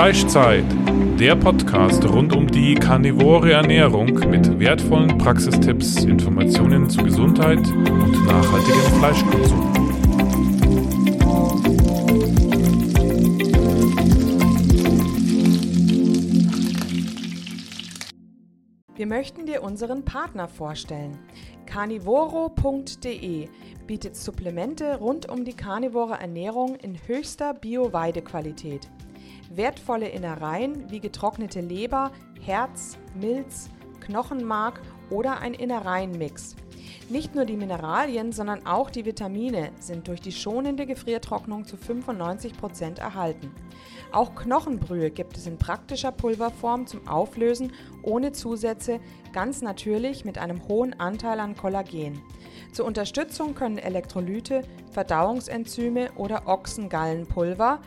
Fleischzeit, der Podcast rund um die karnivore Ernährung mit wertvollen Praxistipps, Informationen zu Gesundheit und nachhaltigem Fleischkonsum. Wir möchten dir unseren Partner vorstellen. Carnivoro.de bietet Supplemente rund um die karnivore Ernährung in höchster Bio-Weidequalität. Wertvolle Innereien wie getrocknete Leber, Herz, Milz, Knochenmark oder ein Innereienmix. Nicht nur die Mineralien, sondern auch die Vitamine sind durch die schonende Gefriertrocknung zu 95 Prozent erhalten. Auch Knochenbrühe gibt es in praktischer Pulverform zum Auflösen ohne Zusätze, ganz natürlich mit einem hohen Anteil an Kollagen. Zur Unterstützung können Elektrolyte, Verdauungsenzyme oder Ochsengallenpulver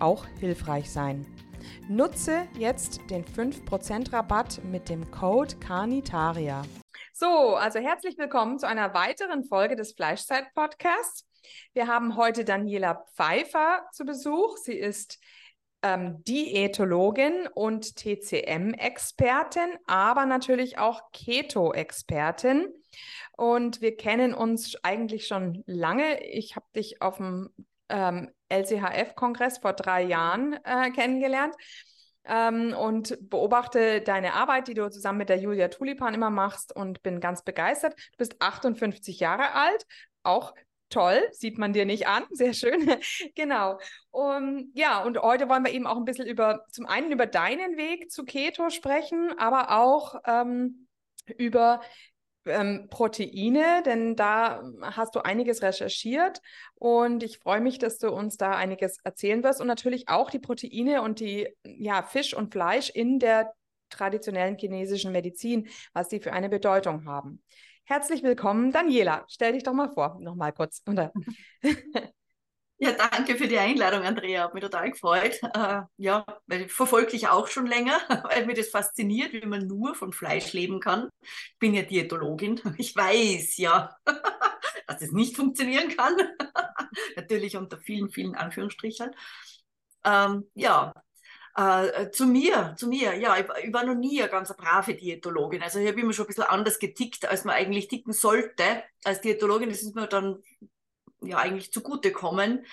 auch hilfreich sein. Nutze jetzt den 5% Rabatt mit dem Code CARNITARIA. So, also herzlich willkommen zu einer weiteren Folge des Fleischzeit-Podcasts. Wir haben heute Daniela Pfeiffer zu Besuch. Sie ist ähm, Diätologin und TCM-Expertin, aber natürlich auch Keto-Expertin. Und wir kennen uns eigentlich schon lange. Ich habe dich auf dem ähm, LCHF-Kongress vor drei Jahren äh, kennengelernt ähm, und beobachte deine Arbeit, die du zusammen mit der Julia Tulipan immer machst und bin ganz begeistert. Du bist 58 Jahre alt, auch toll, sieht man dir nicht an, sehr schön. genau. Um, ja, und heute wollen wir eben auch ein bisschen über, zum einen über deinen Weg zu Keto sprechen, aber auch ähm, über ähm, Proteine, denn da hast du einiges recherchiert und ich freue mich, dass du uns da einiges erzählen wirst und natürlich auch die Proteine und die ja, Fisch und Fleisch in der traditionellen chinesischen Medizin, was die für eine Bedeutung haben. Herzlich willkommen, Daniela. Stell dich doch mal vor, nochmal kurz. Ja, danke für die Einladung, Andrea. Hat mich total gefreut. Äh, ja, weil ich verfolge dich auch schon länger, weil mir das fasziniert, wie man nur von Fleisch leben kann. Ich bin ja Diätologin. Ich weiß ja, dass es nicht funktionieren kann. Natürlich unter vielen, vielen Anführungsstrichen. Ähm, ja, äh, zu mir, zu mir, ja, ich, ich, war noch nie eine ganz brave Diätologin. Also ich habe immer schon ein bisschen anders getickt, als man eigentlich ticken sollte. Als Diätologin das ist mir dann ja eigentlich zugutekommen.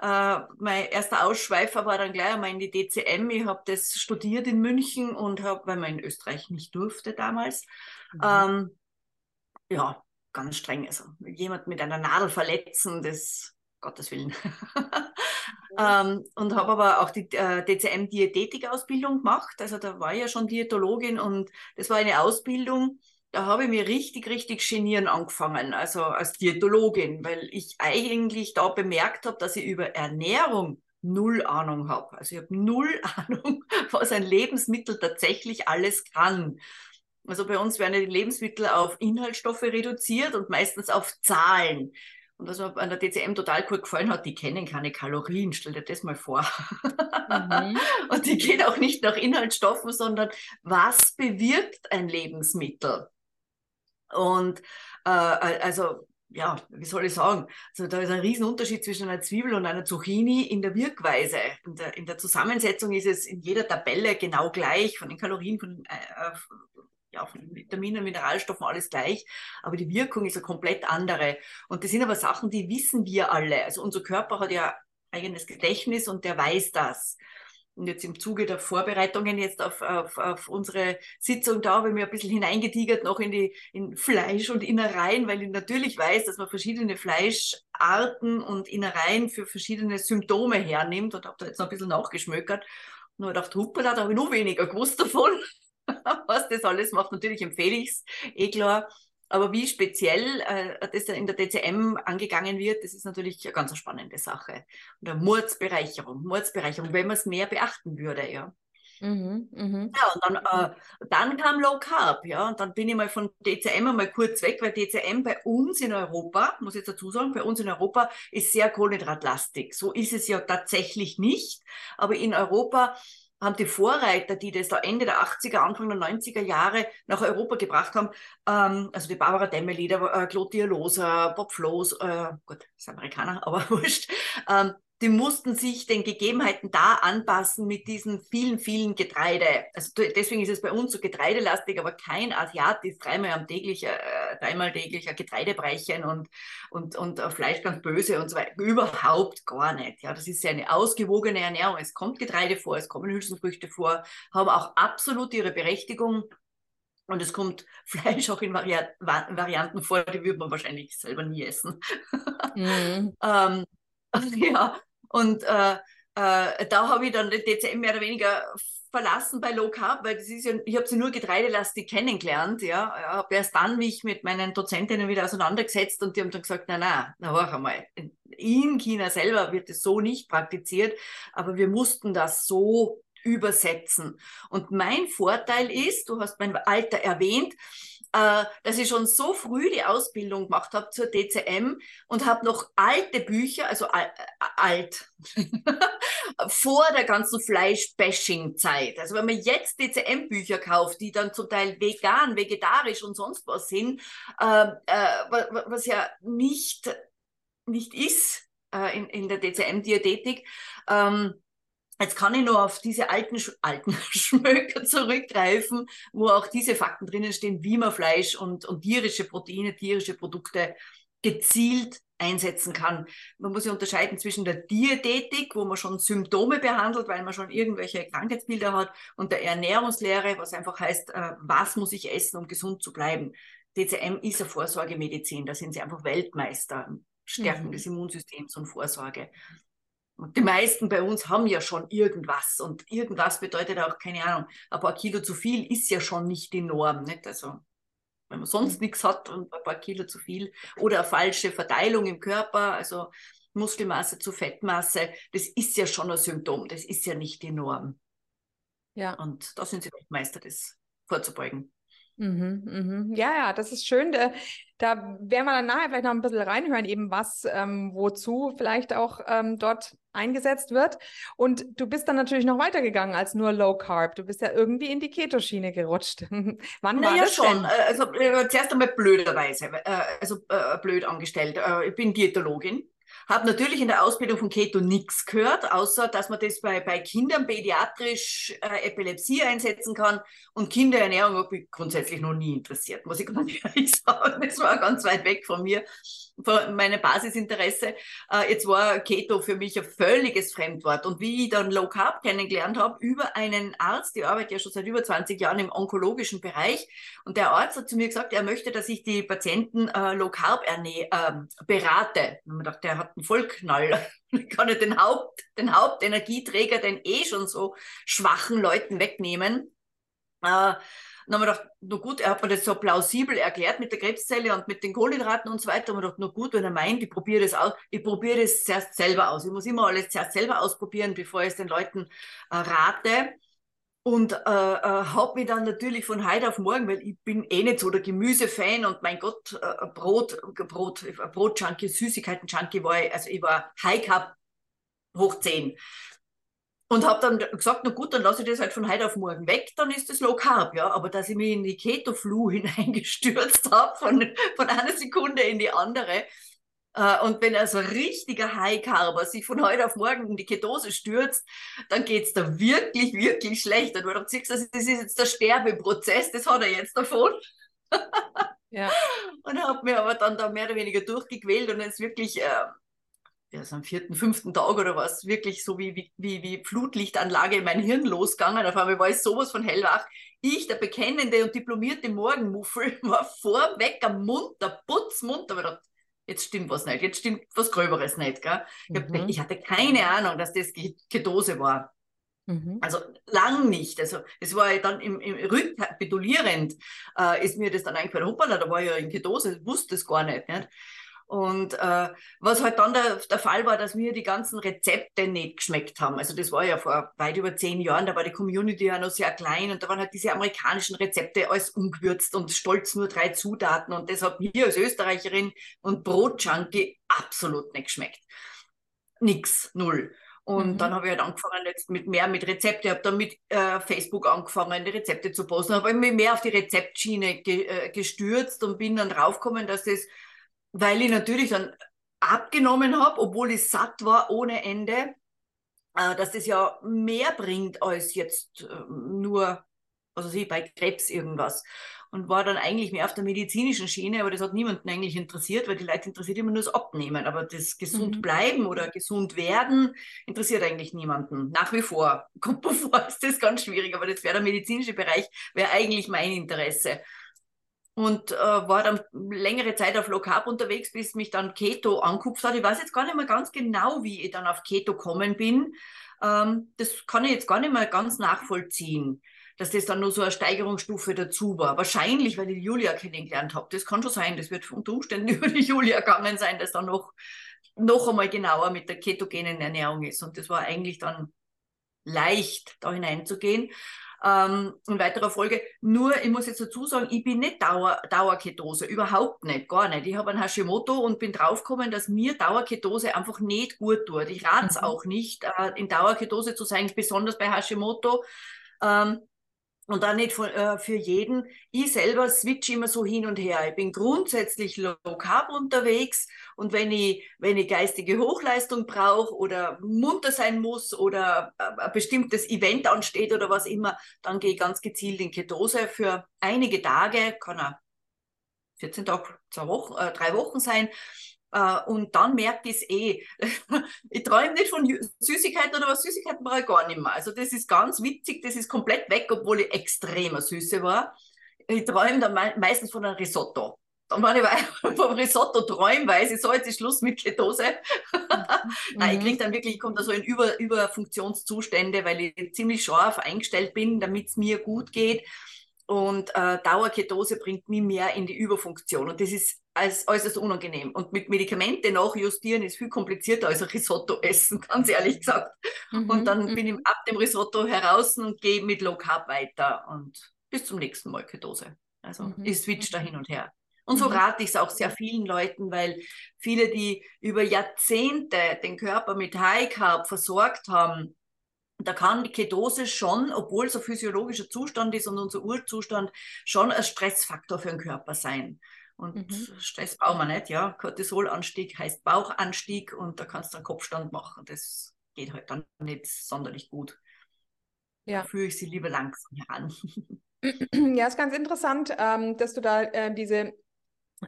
Äh, mein erster Ausschweifer war dann gleich einmal in die DCM. Ich habe das studiert in München und habe, weil man in Österreich nicht durfte damals, mhm. ähm, ja, ganz streng. Also jemand mit einer Nadel verletzen, das Gottes Willen. ähm, und habe aber auch die äh, DCM-Diätetik-Ausbildung gemacht. Also da war ich ja schon Diätologin und das war eine Ausbildung, da habe ich mir richtig, richtig genieren angefangen, also als Diätologin, weil ich eigentlich da bemerkt habe, dass ich über Ernährung null Ahnung habe. Also ich habe null Ahnung, was ein Lebensmittel tatsächlich alles kann. Also bei uns werden die Lebensmittel auf Inhaltsstoffe reduziert und meistens auf Zahlen. Und was mir an der DCM total gut gefallen hat, die kennen keine Kalorien, stell dir das mal vor. Mhm. und die geht auch nicht nach Inhaltsstoffen, sondern was bewirkt ein Lebensmittel? Und äh, also ja, wie soll ich sagen? Also da ist ein Riesenunterschied zwischen einer Zwiebel und einer Zucchini in der Wirkweise. In der, in der Zusammensetzung ist es in jeder Tabelle genau gleich, von den Kalorien, von äh, ja, von Vitaminen, Mineralstoffen, alles gleich. Aber die Wirkung ist eine komplett andere. Und das sind aber Sachen, die wissen wir alle. Also unser Körper hat ja eigenes Gedächtnis und der weiß das. Und jetzt im Zuge der Vorbereitungen jetzt auf, auf, auf unsere Sitzung da habe ich mir ein bisschen hineingetigert noch in die in Fleisch und Innereien, weil ich natürlich weiß, dass man verschiedene Fleischarten und Innereien für verschiedene Symptome hernimmt und habe da jetzt noch ein bisschen nachgeschmökert und habe gedacht, hoppala, da habe ich noch weniger gewusst davon. Was das alles macht, natürlich empfehle ich es, eh klar. Aber wie speziell äh, das in der DCM angegangen wird, das ist natürlich eine ganz spannende Sache. Und eine Mordsbereicherung, Mordsbereicherung, wenn man es mehr beachten würde, ja. Mhm, mh. Ja, und dann, äh, dann kam Low Carb, ja, und dann bin ich mal von DCM einmal kurz weg, weil DCM bei uns in Europa, muss ich jetzt dazu sagen, bei uns in Europa ist sehr kohlenhydratlastig. So ist es ja tatsächlich nicht, aber in Europa haben die Vorreiter, die das da Ende der 80er, Anfang der 90er Jahre nach Europa gebracht haben, ähm, also die Barbara Demmeli, der äh, Claude Dialosa, Bob Flows, äh, gut, ist Amerikaner, aber wurscht, ähm, die mussten sich den Gegebenheiten da anpassen mit diesen vielen, vielen Getreide. Also deswegen ist es bei uns so getreidelastig, aber kein Asiat ist dreimal am täglich, äh, dreimal täglich ein Getreidebrechen und, und, und Fleisch ganz böse und so weiter. Überhaupt gar nicht. Ja, das ist ja eine ausgewogene Ernährung. Es kommt Getreide vor, es kommen Hülsenfrüchte vor, haben auch absolut ihre Berechtigung. Und es kommt Fleisch auch in Vari Varianten vor, die würde man wahrscheinlich selber nie essen. Mhm. ähm, ja, und äh, äh, da habe ich dann den DCM mehr oder weniger verlassen bei Low Carb, weil das ist ja, ich habe sie nur getreidelastig kennengelernt, ja, habe erst dann mich mit meinen Dozentinnen wieder auseinandergesetzt und die haben dann gesagt, na na, na hör einmal, in China selber wird es so nicht praktiziert, aber wir mussten das so übersetzen. Und mein Vorteil ist, du hast mein Alter erwähnt, äh, dass ich schon so früh die Ausbildung gemacht habe zur DCM und habe noch alte Bücher, also äh, alt, vor der ganzen Fleisch-Bashing-Zeit. Also wenn man jetzt DCM-Bücher kauft, die dann zum Teil vegan, vegetarisch und sonst was sind, äh, äh was ja nicht, nicht ist äh, in, in der DCM-Diätetik, ähm, Jetzt kann ich nur auf diese alten, alten Schmöker zurückgreifen, wo auch diese Fakten drinnen stehen, wie man Fleisch und, und tierische Proteine, tierische Produkte gezielt einsetzen kann. Man muss ja unterscheiden zwischen der Diätetik, wo man schon Symptome behandelt, weil man schon irgendwelche Krankheitsbilder hat, und der Ernährungslehre, was einfach heißt, äh, was muss ich essen, um gesund zu bleiben. DCM ist eine Vorsorgemedizin, da sind sie einfach Weltmeister. Stärken mhm. des Immunsystems und Vorsorge. Und die meisten bei uns haben ja schon irgendwas. Und irgendwas bedeutet auch, keine Ahnung, ein paar Kilo zu viel ist ja schon nicht die Norm. Nicht? Also, wenn man sonst mhm. nichts hat und ein paar Kilo zu viel oder eine falsche Verteilung im Körper, also Muskelmasse zu Fettmasse, das ist ja schon ein Symptom. Das ist ja nicht die Norm. Ja. Und da sind sie Meister, das vorzubeugen. Mhm, mhm. Ja, ja, das ist schön. Da, da werden wir dann nachher vielleicht noch ein bisschen reinhören, eben was, ähm, wozu vielleicht auch ähm, dort eingesetzt wird. Und du bist dann natürlich noch weitergegangen als nur Low Carb. Du bist ja irgendwie in die Keto-Schiene gerutscht. Wann naja, war das schon. Denn? Äh, also äh, zuerst einmal blöderweise, äh, also äh, blöd angestellt. Äh, ich bin Diätologin habe natürlich in der Ausbildung von Keto nichts gehört, außer dass man das bei, bei Kindern pädiatrisch äh, Epilepsie einsetzen kann. Und Kinderernährung habe ich grundsätzlich noch nie interessiert, muss ich ganz ehrlich sagen. Das war ganz weit weg von mir meine Basisinteresse. Äh, jetzt war Keto für mich ein völliges Fremdwort. Und wie ich dann Low Carb kennengelernt habe, über einen Arzt, die arbeitet ja schon seit über 20 Jahren im onkologischen Bereich. Und der Arzt hat zu mir gesagt, er möchte, dass ich die Patienten äh, Low Carb äh, berate. Und ich dachte, der hat einen Vollknall. Ich kann nicht den, Haupt, den Hauptenergieträger, den eh schon so schwachen Leuten wegnehmen. Äh, dann haben wir gedacht, nur gut, er hat mir das so plausibel erklärt mit der Krebszelle und mit den Kohlenhydraten und so weiter. Und wir gedacht, nur gut, wenn er meint, ich probiere das aus, ich probiere das zuerst selber aus. Ich muss immer alles zuerst selber ausprobieren, bevor ich es den Leuten äh, rate. Und äh, äh, habe mich dann natürlich von heute auf morgen, weil ich bin eh nicht so der Gemüsefan und mein Gott, äh, Brot, Brot, Brot-Junkie, Süßigkeiten-Junkie war ich, also ich war High Cup hoch 10. Und habe dann gesagt, na gut, dann lasse ich das halt von heute auf morgen weg, dann ist das Low Carb, ja. Aber dass ich mich in die Keto-Flu hineingestürzt habe, von, von einer Sekunde in die andere, äh, und wenn also ein richtiger High Carber sich von heute auf morgen in die Ketose stürzt, dann geht's da wirklich, wirklich schlecht. Und du siehst, das ist jetzt der Sterbeprozess, das hat er jetzt davon. ja. Und habe mir aber dann da mehr oder weniger durchgequält und jetzt wirklich äh, ja, so am vierten, fünften Tag oder was, wirklich so wie, wie, wie, Flutlichtanlage in mein Hirn losgegangen. Auf einmal war ich sowas von hellwach. Ich, der bekennende und diplomierte Morgenmuffel, war vorweg am Mund, der Putzmund, aber jetzt stimmt was nicht, jetzt stimmt was Gröberes nicht. Gell? Mhm. Ich hatte keine Ahnung, dass das Ketose war. Mhm. Also lang nicht. Also es war ja dann im, im rückkapitulierend, äh, ist mir das dann eingefallen, hoppala, da war ja in Ketose, wusste es gar nicht. nicht? Und äh, was halt dann der, der Fall war, dass mir die ganzen Rezepte nicht geschmeckt haben. Also das war ja vor weit über zehn Jahren, da war die Community ja noch sehr klein und da waren halt diese amerikanischen Rezepte alles ungewürzt und stolz nur drei Zutaten und das hat mir als Österreicherin und Brotjunkie absolut nicht geschmeckt. Nix, null. Und mhm. dann habe ich halt angefangen jetzt mit mehr mit Rezepte, habe dann mit äh, Facebook angefangen, die Rezepte zu posten, habe mich mehr auf die Rezeptschiene ge, äh, gestürzt und bin dann draufgekommen, dass das weil ich natürlich dann abgenommen habe, obwohl ich satt war ohne Ende, äh, dass das ja mehr bringt als jetzt äh, nur, also sie bei Krebs irgendwas. Und war dann eigentlich mehr auf der medizinischen Schiene, aber das hat niemanden eigentlich interessiert, weil die Leute interessiert immer nur das Abnehmen. Aber das gesund mhm. bleiben oder gesund werden interessiert eigentlich niemanden. Nach wie vor. Kommt mir vor, ist das ganz schwierig, aber das wäre der medizinische Bereich, wäre eigentlich mein Interesse und äh, war dann längere Zeit auf Low Carb unterwegs, bis mich dann Keto angekupft hat. Ich weiß jetzt gar nicht mehr ganz genau, wie ich dann auf Keto kommen bin. Ähm, das kann ich jetzt gar nicht mehr ganz nachvollziehen, dass das dann nur so eine Steigerungsstufe dazu war. Wahrscheinlich, weil ich Julia kennengelernt habe. Das kann schon sein. Das wird unter Umständen über die Julia gegangen sein, dass dann noch, noch einmal genauer mit der ketogenen Ernährung ist. Und das war eigentlich dann leicht, da hineinzugehen ähm, in weiterer Folge. Nur, ich muss jetzt dazu sagen, ich bin nicht Dauer, Dauerketose, überhaupt nicht, gar nicht. Ich habe ein Hashimoto und bin draufgekommen, dass mir Dauerketose einfach nicht gut tut. Ich rate es mhm. auch nicht, äh, in Dauerketose zu sein, besonders bei Hashimoto. Ähm, und dann nicht von, äh, für jeden. Ich selber switch immer so hin und her. Ich bin grundsätzlich low carb unterwegs und wenn ich, wenn ich geistige Hochleistung brauche oder munter sein muss oder äh, ein bestimmtes Event ansteht oder was immer, dann gehe ich ganz gezielt in Ketose für einige Tage, kann er 14 Tage, zwei Wochen, äh, drei Wochen sein. Uh, und dann merke ich es eh. ich träume nicht von Süßigkeiten oder was Süßigkeiten brauche ich gar nicht mehr. Also das ist ganz witzig, das ist komplett weg, obwohl ich extremer Süße war. Ich träume dann me meistens von einem Risotto. Und wenn ich vom Risotto träume, weiß ich, so, jetzt ist Schluss mit Ketose. Nein, ich mhm. kriege dann wirklich, ich komme da so in Über Überfunktionszustände, weil ich ziemlich scharf eingestellt bin, damit es mir gut geht. Und äh, Dauerketose bringt mich mehr in die Überfunktion. Und das ist als äußerst unangenehm. Und mit Medikamente nachjustieren ist viel komplizierter als ein Risotto essen, ganz ehrlich gesagt. Mhm, und dann mhm. bin ich ab dem Risotto heraus und gehe mit Low Carb weiter. Und bis zum nächsten Mal Ketose. Also mhm. ich switch da hin und her. Und so mhm. rate ich es auch sehr vielen Leuten, weil viele, die über Jahrzehnte den Körper mit High Carb versorgt haben, da kann die Ketose schon, obwohl es ein physiologischer Zustand ist und unser Urzustand, schon ein Stressfaktor für den Körper sein. Und mhm. Stress brauchen wir nicht, ja. Cortisolanstieg heißt Bauchanstieg und da kannst du einen Kopfstand machen. Das geht halt dann nicht sonderlich gut. Ja. Da führe ich sie lieber langsam heran. Ja, ist ganz interessant, ähm, dass du da äh, diese äh,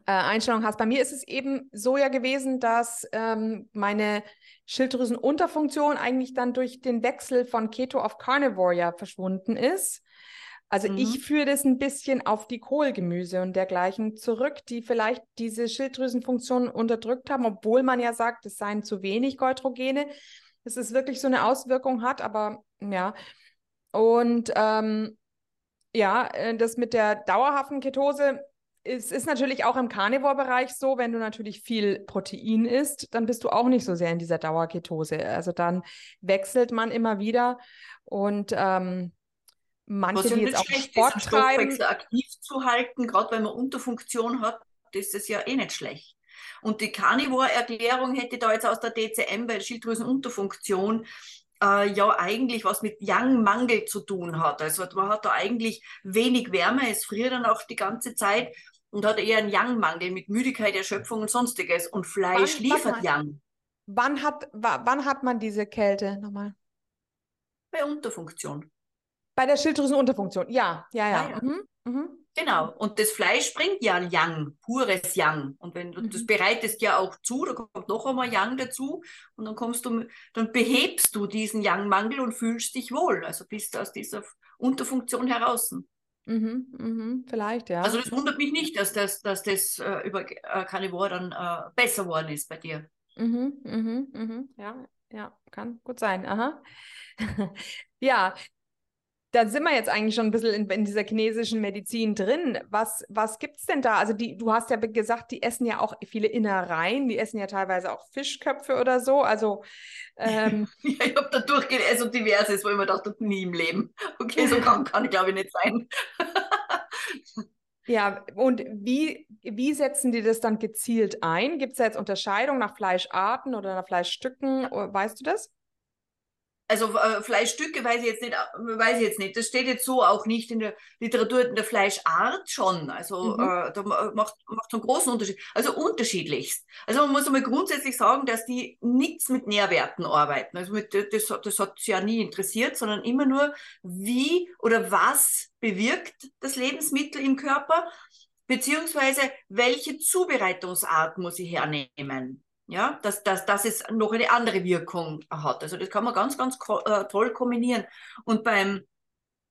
Einstellung hast. Bei mir ist es eben so ja gewesen, dass ähm, meine Schilddrüsenunterfunktion eigentlich dann durch den Wechsel von Keto auf Carnivore ja verschwunden ist. Also mhm. ich führe das ein bisschen auf die Kohlgemüse und dergleichen zurück, die vielleicht diese Schilddrüsenfunktion unterdrückt haben, obwohl man ja sagt, es seien zu wenig Goitrogene, dass es wirklich so eine Auswirkung hat, aber ja. Und ähm, ja, äh, das mit der dauerhaften Ketose es ist natürlich auch im Carnivore-Bereich so, wenn du natürlich viel Protein isst, dann bist du auch nicht so sehr in dieser Dauerketose. Also dann wechselt man immer wieder und ähm, manche, Was die jetzt auch schlecht Sport treiben, aktiv zu halten, gerade wenn man Unterfunktion hat, ist das ja eh nicht schlecht. Und die Carnivore-Erklärung hätte da jetzt aus der DCM, weil Schilddrüsenunterfunktion äh, ja eigentlich was mit Yang-Mangel zu tun hat. Also man hat da eigentlich wenig Wärme, es friert dann auch die ganze Zeit und hat eher einen Yang-Mangel mit Müdigkeit, Erschöpfung und sonstiges. Und Fleisch wann, liefert Yang. Wann hat, wann hat man diese Kälte nochmal? Bei Unterfunktion. Bei der Schilddrüsenunterfunktion, ja, ja, ja. ja, ja. Mhm. Mhm. Genau. Und das Fleisch bringt ja Yang, pures Yang. Und wenn du mhm. das bereitest ja auch zu, da kommt noch einmal Yang dazu und dann kommst du, dann behebst du diesen Yang-Mangel und fühlst dich wohl. Also bist du aus dieser Unterfunktion heraus. Mhm, mhm, vielleicht, ja. Also das wundert mich nicht, dass das, dass das äh, über äh, Carnivore dann äh, besser geworden ist bei dir. Mhm, mhm, mhm. Ja, ja, kann gut sein. Aha. ja, da sind wir jetzt eigentlich schon ein bisschen in, in dieser chinesischen Medizin drin. Was, was gibt es denn da? Also die, du hast ja gesagt, die essen ja auch viele Innereien, die essen ja teilweise auch Fischköpfe oder so. Also ähm, ja, ich habe da durchgelesen, also diverses, wo ich mir dachte, nie im Leben. Okay, so kann, kann ich glaube ich nicht sein. ja, und wie, wie setzen die das dann gezielt ein? Gibt es da jetzt Unterscheidung nach Fleischarten oder nach Fleischstücken? Weißt du das? Also äh, Fleischstücke weiß ich jetzt nicht, äh, weiß ich jetzt nicht. Das steht jetzt so auch nicht in der Literatur, in der Fleischart schon. Also mhm. äh, da macht, macht einen großen Unterschied. Also unterschiedlichst. Also man muss einmal grundsätzlich sagen, dass die nichts mit Nährwerten arbeiten. Also mit, das, das hat sie ja nie interessiert, sondern immer nur, wie oder was bewirkt das Lebensmittel im Körper, beziehungsweise welche Zubereitungsart muss ich hernehmen ja, dass, dass, dass es noch eine andere Wirkung hat. Also das kann man ganz, ganz äh, toll kombinieren. Und beim,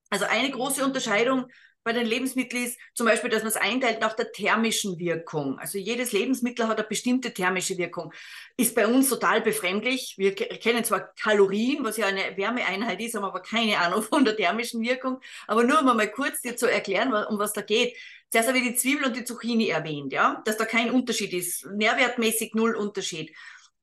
also eine große Unterscheidung bei den Lebensmitteln ist zum Beispiel, dass man es einteilt nach der thermischen Wirkung. Also jedes Lebensmittel hat eine bestimmte thermische Wirkung. Ist bei uns total befremdlich. Wir kennen zwar Kalorien, was ja eine Wärmeeinheit ist, haben aber keine Ahnung von der thermischen Wirkung. Aber nur um mal kurz dir zu erklären, um was da geht. Zuerst habe ich die Zwiebel und die Zucchini erwähnt, ja, dass da kein Unterschied ist. Nährwertmäßig null Unterschied.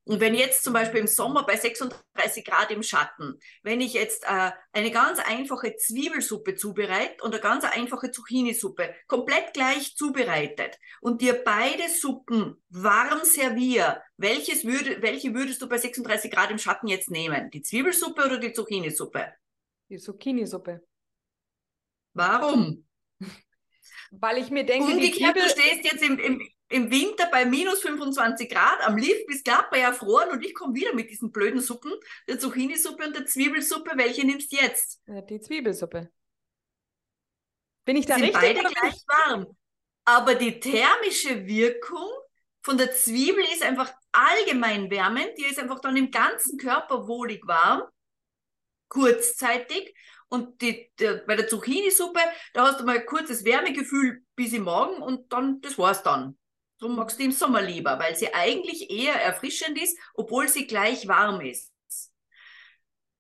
Und wenn jetzt zum Beispiel im Sommer bei 36 Grad im Schatten, wenn ich jetzt äh, eine ganz einfache Zwiebelsuppe zubereite und eine ganz einfache Zucchini-Suppe, komplett gleich zubereitet und dir beide Suppen warm serviere, welches würde, welche würdest du bei 36 Grad im Schatten jetzt nehmen? Die Zwiebelsuppe oder die Zucchini-Suppe? Die Zucchini-Suppe. Warum? Weil ich mir denke, Umgekehrt, du stehst jetzt im, im, im Winter bei minus 25 Grad am Lift, bist glatt bei erfroren und ich komme wieder mit diesen blöden Suppen, der Zucchini-Suppe und der Zwiebelsuppe. Welche nimmst du jetzt? Die Zwiebelsuppe. Bin ich da Sind richtig? beide gleich warm. Aber die thermische Wirkung von der Zwiebel ist einfach allgemein wärmend. Die ist einfach dann im ganzen Körper wohlig warm, kurzzeitig. Und die, die, bei der Zucchini-Suppe, da hast du mal ein kurzes Wärmegefühl bis im Morgen und dann, das war's dann. So magst du im Sommer lieber, weil sie eigentlich eher erfrischend ist, obwohl sie gleich warm ist.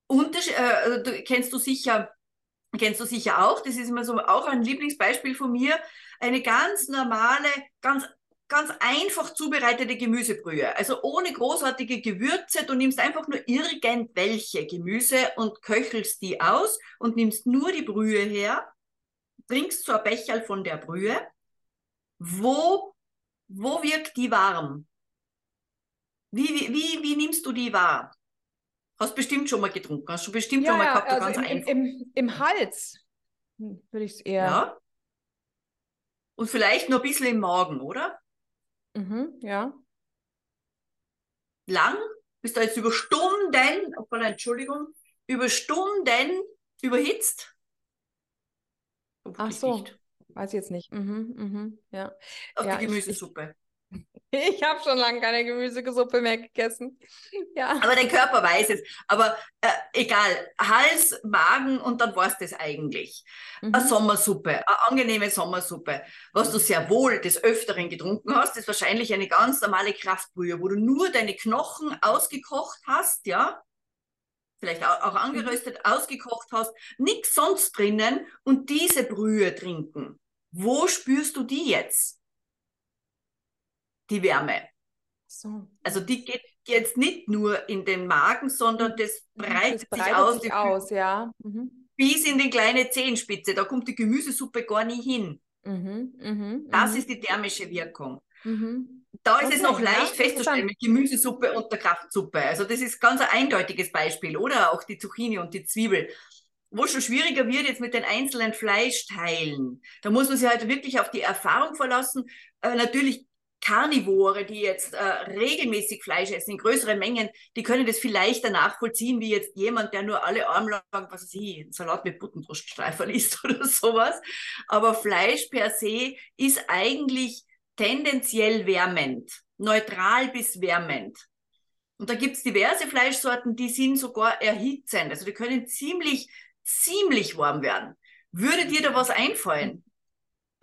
Unterschied, äh, also kennst du sicher, kennst du sicher auch, das ist immer so auch ein Lieblingsbeispiel von mir, eine ganz normale, ganz ganz einfach zubereitete Gemüsebrühe. Also ohne großartige Gewürze. Du nimmst einfach nur irgendwelche Gemüse und köchelst die aus und nimmst nur die Brühe her, trinkst so ein Becherl von der Brühe. Wo, wo wirkt die warm? Wie, wie, wie, wie nimmst du die wahr? Hast bestimmt schon mal getrunken, hast du bestimmt ja, schon mal gehabt, also ganz im, einfach. Im, Im Hals hm, würde ich es eher. Ja. Und vielleicht noch ein bisschen im Magen, oder? Mhm, ja. Lang? Bist du jetzt über Stunden, oh, Entschuldigung, über Stunden überhitzt? Ach so, nicht. weiß ich jetzt nicht. Mhm, mhm, ja. Auf ja, die Gemüsesuppe. Ich, habe schon lange keine Gemüsesuppe mehr gegessen. Ja. Aber dein Körper weiß es. Aber äh, egal, Hals, Magen und dann war es das eigentlich. Mhm. Eine Sommersuppe, eine angenehme Sommersuppe. Was du sehr wohl des Öfteren getrunken hast, ist wahrscheinlich eine ganz normale Kraftbrühe, wo du nur deine Knochen ausgekocht hast, ja, vielleicht auch, auch angeröstet, mhm. ausgekocht hast, nichts sonst drinnen und diese Brühe trinken. Wo spürst du die jetzt? Die Wärme. So. Also die geht jetzt nicht nur in den Magen, sondern mhm. das breitet, das breitet sich aus, sich aus ja. Mhm. bis in die kleine Zehenspitze. Da kommt die Gemüsesuppe gar nie hin. Mhm. mhm das mhm. ist die thermische Wirkung. Mhm. Da ist okay, es noch leicht ja, festzustellen mit Gemüsesuppe und der Kraftsuppe. Also das ist ganz ein eindeutiges Beispiel. Oder auch die Zucchini und die Zwiebel wo es schon schwieriger wird jetzt mit den einzelnen Fleischteilen. Da muss man sich halt wirklich auf die Erfahrung verlassen. Äh, natürlich Karnivore, die jetzt äh, regelmäßig Fleisch essen, in größeren Mengen, die können das viel leichter nachvollziehen, wie jetzt jemand, der nur alle Arme was weiß ich, Salat mit Buttenbruststreifen isst oder sowas. Aber Fleisch per se ist eigentlich tendenziell wärmend, neutral bis wärmend. Und da gibt's diverse Fleischsorten, die sind sogar erhitzend. Also die können ziemlich, ziemlich warm werden. Würde dir da was einfallen?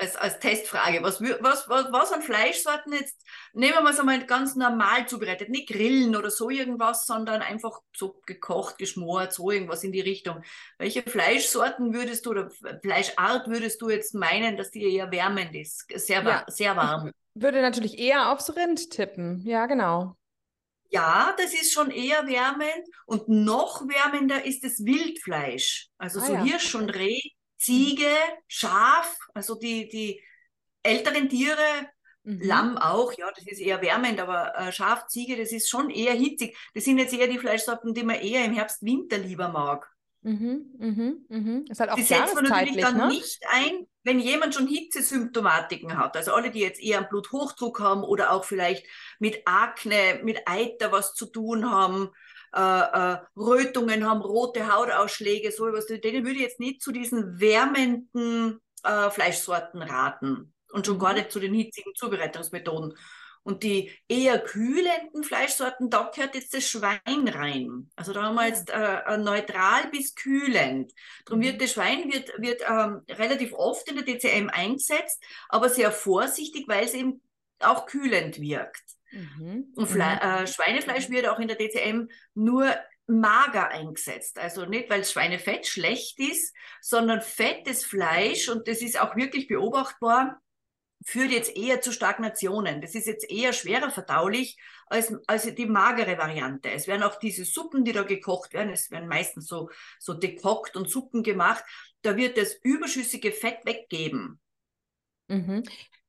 Als, als Testfrage. Was, was, was, was an Fleischsorten jetzt, nehmen wir es einmal ganz normal zubereitet, nicht grillen oder so irgendwas, sondern einfach so gekocht, geschmort, so irgendwas in die Richtung. Welche Fleischsorten würdest du oder Fleischart würdest du jetzt meinen, dass die eher wärmend ist, sehr, ja. sehr warm? Ich würde natürlich eher aufs Rind tippen, ja genau. Ja, das ist schon eher wärmend und noch wärmender ist das Wildfleisch. Also ah, so ja. Hirsch und Reh Ziege, Schaf, also die, die älteren Tiere, Mhm. Lamm auch, ja, das ist eher wärmend, aber äh, Schaf, Ziege, das ist schon eher hitzig. Das sind jetzt eher die Fleischsorten, die man eher im Herbst, Winter lieber mag. Mhm, mhm, mhm. Ist halt auch die setzt man natürlich dann ne? nicht ein, wenn jemand schon Hitzesymptomatiken hat. Also alle, die jetzt eher einen Bluthochdruck haben oder auch vielleicht mit Akne, mit Eiter was zu tun haben, äh, äh, Rötungen haben, rote Hautausschläge, so etwas, denen würde ich jetzt nicht zu diesen wärmenden äh, Fleischsorten raten und schon mhm. gar nicht zu den hitzigen Zubereitungsmethoden. Und die eher kühlenden Fleischsorten, da gehört jetzt das Schwein rein. Also da haben wir jetzt äh, neutral bis kühlend. Darum wird mhm. das Schwein wird, wird ähm, relativ oft in der DCM eingesetzt, aber sehr vorsichtig, weil es eben auch kühlend wirkt. Mhm. Und Fle mhm. äh, Schweinefleisch wird auch in der DCM nur mager eingesetzt. Also nicht, weil Schweinefett schlecht ist, sondern fettes Fleisch, und das ist auch wirklich beobachtbar, führt jetzt eher zu Stagnationen. Das ist jetzt eher schwerer verdaulich als, als die magere Variante. Es werden auch diese Suppen, die da gekocht werden, es werden meistens so, so dekokt und Suppen gemacht, da wird das überschüssige Fett weggeben. Mhm.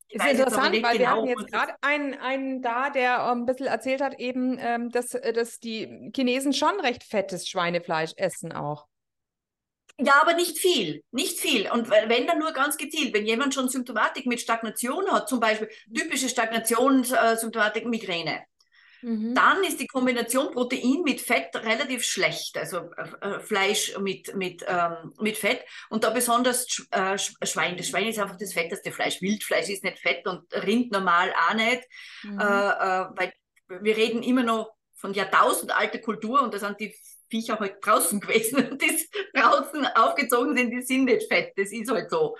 Ist interessant, weil genau, wir hatten jetzt gerade einen, einen da, der ähm, ein bisschen erzählt hat, eben, ähm, dass, äh, dass die Chinesen schon recht fettes Schweinefleisch essen auch. Ja, aber nicht viel, nicht viel. Und wenn dann nur ganz gezielt, wenn jemand schon Symptomatik mit Stagnation hat, zum Beispiel typische Stagnationssymptomatik Migräne, mhm. dann ist die Kombination Protein mit Fett relativ schlecht, also äh, Fleisch mit, mit, ähm, mit Fett und da besonders äh, Schwein. Das Schwein ist einfach das fetteste Fleisch. Wildfleisch ist nicht fett und Rind normal auch nicht, mhm. äh, äh weil wir reden immer noch von Jahrtausend alte Kultur und da sind die Viecher halt draußen gewesen und die draußen aufgezogen sind, die sind nicht fett. Das ist halt so.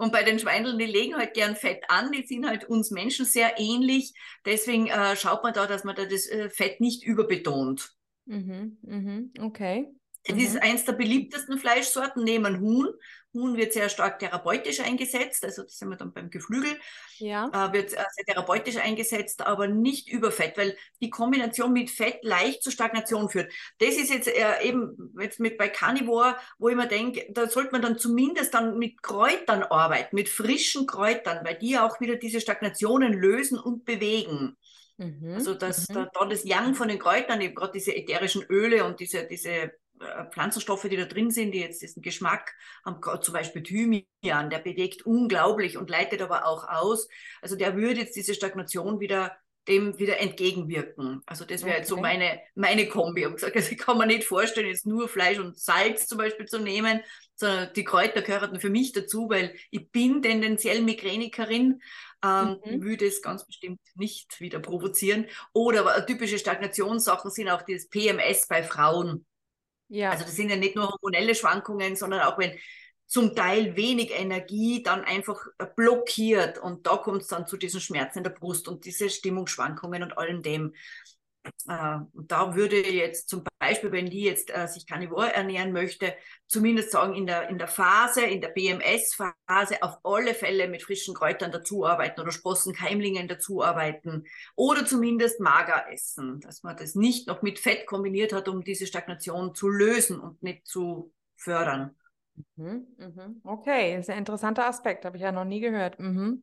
Und bei den Schweineln, die legen halt gern Fett an, die sind halt uns Menschen sehr ähnlich. Deswegen äh, schaut man da, dass man da das äh, Fett nicht überbetont. Mhm, mhm, okay. Mhm. ist eins der beliebtesten Fleischsorten neben Huhn. Huhn wird sehr stark therapeutisch eingesetzt, also das sind wir dann beim Geflügel, ja. äh, wird äh, sehr therapeutisch eingesetzt, aber nicht über Fett, weil die Kombination mit Fett leicht zur Stagnation führt. Das ist jetzt äh, eben jetzt mit bei Carnivore, wo ich mir denke, da sollte man dann zumindest dann mit Kräutern arbeiten, mit frischen Kräutern, weil die auch wieder diese Stagnationen lösen und bewegen. Mhm. Also dass mhm. da, da das Yang von den Kräutern, eben gerade diese ätherischen Öle und diese, diese Pflanzenstoffe, die da drin sind, die jetzt diesen Geschmack haben, zum Beispiel Thymian, der bedeckt unglaublich und leitet aber auch aus. Also der würde jetzt diese Stagnation wieder dem wieder entgegenwirken. Also das wäre okay. jetzt so meine, meine Kombi. Ich gesagt, also ich kann mir nicht vorstellen, jetzt nur Fleisch und Salz zum Beispiel zu nehmen, sondern die Kräuter gehören für mich dazu, weil ich bin tendenziell Migränikerin, ähm, mhm. würde es ganz bestimmt nicht wieder provozieren. Oder typische Stagnationssachen sind auch das PMS bei Frauen. Ja. Also das sind ja nicht nur hormonelle Schwankungen, sondern auch wenn zum Teil wenig Energie dann einfach blockiert und da kommt es dann zu diesen Schmerzen in der Brust und diese Stimmungsschwankungen und allem dem. Äh, und da würde jetzt zum Beispiel, wenn die jetzt äh, sich Carnivore ernähren möchte, zumindest sagen, in der, in der Phase, in der BMS-Phase auf alle Fälle mit frischen Kräutern dazuarbeiten oder Sprossenkeimlingen dazuarbeiten oder zumindest mager essen, dass man das nicht noch mit Fett kombiniert hat, um diese Stagnation zu lösen und nicht zu fördern. Mhm, mhm. Okay, sehr interessanter Aspekt, habe ich ja noch nie gehört. Mhm.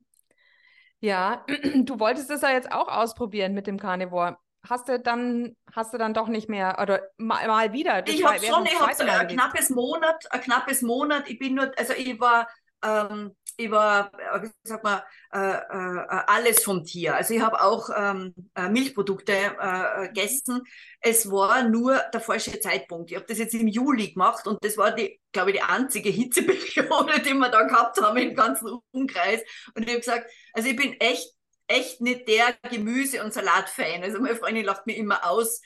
Ja, du wolltest es ja jetzt auch ausprobieren mit dem Carnivore hast du dann, hast du dann doch nicht mehr oder mal, mal wieder? ich habe schon, ich habe so ein knappes Monat, ein knappes Monat. Ich bin nur, also ich war, ähm, ich war, äh, wie sagt man, äh, äh, alles vom Tier. Also ich habe auch ähm, äh, Milchprodukte äh, gegessen. Es war nur der falsche Zeitpunkt. Ich habe das jetzt im Juli gemacht und das war die, glaube ich, die einzige Hitzeperiode, die wir da gehabt haben im ganzen Umkreis. Und ich habe gesagt, also ich bin echt echt nicht der Gemüse- und Salat-Fan. Also meine Freundin lacht mir immer aus,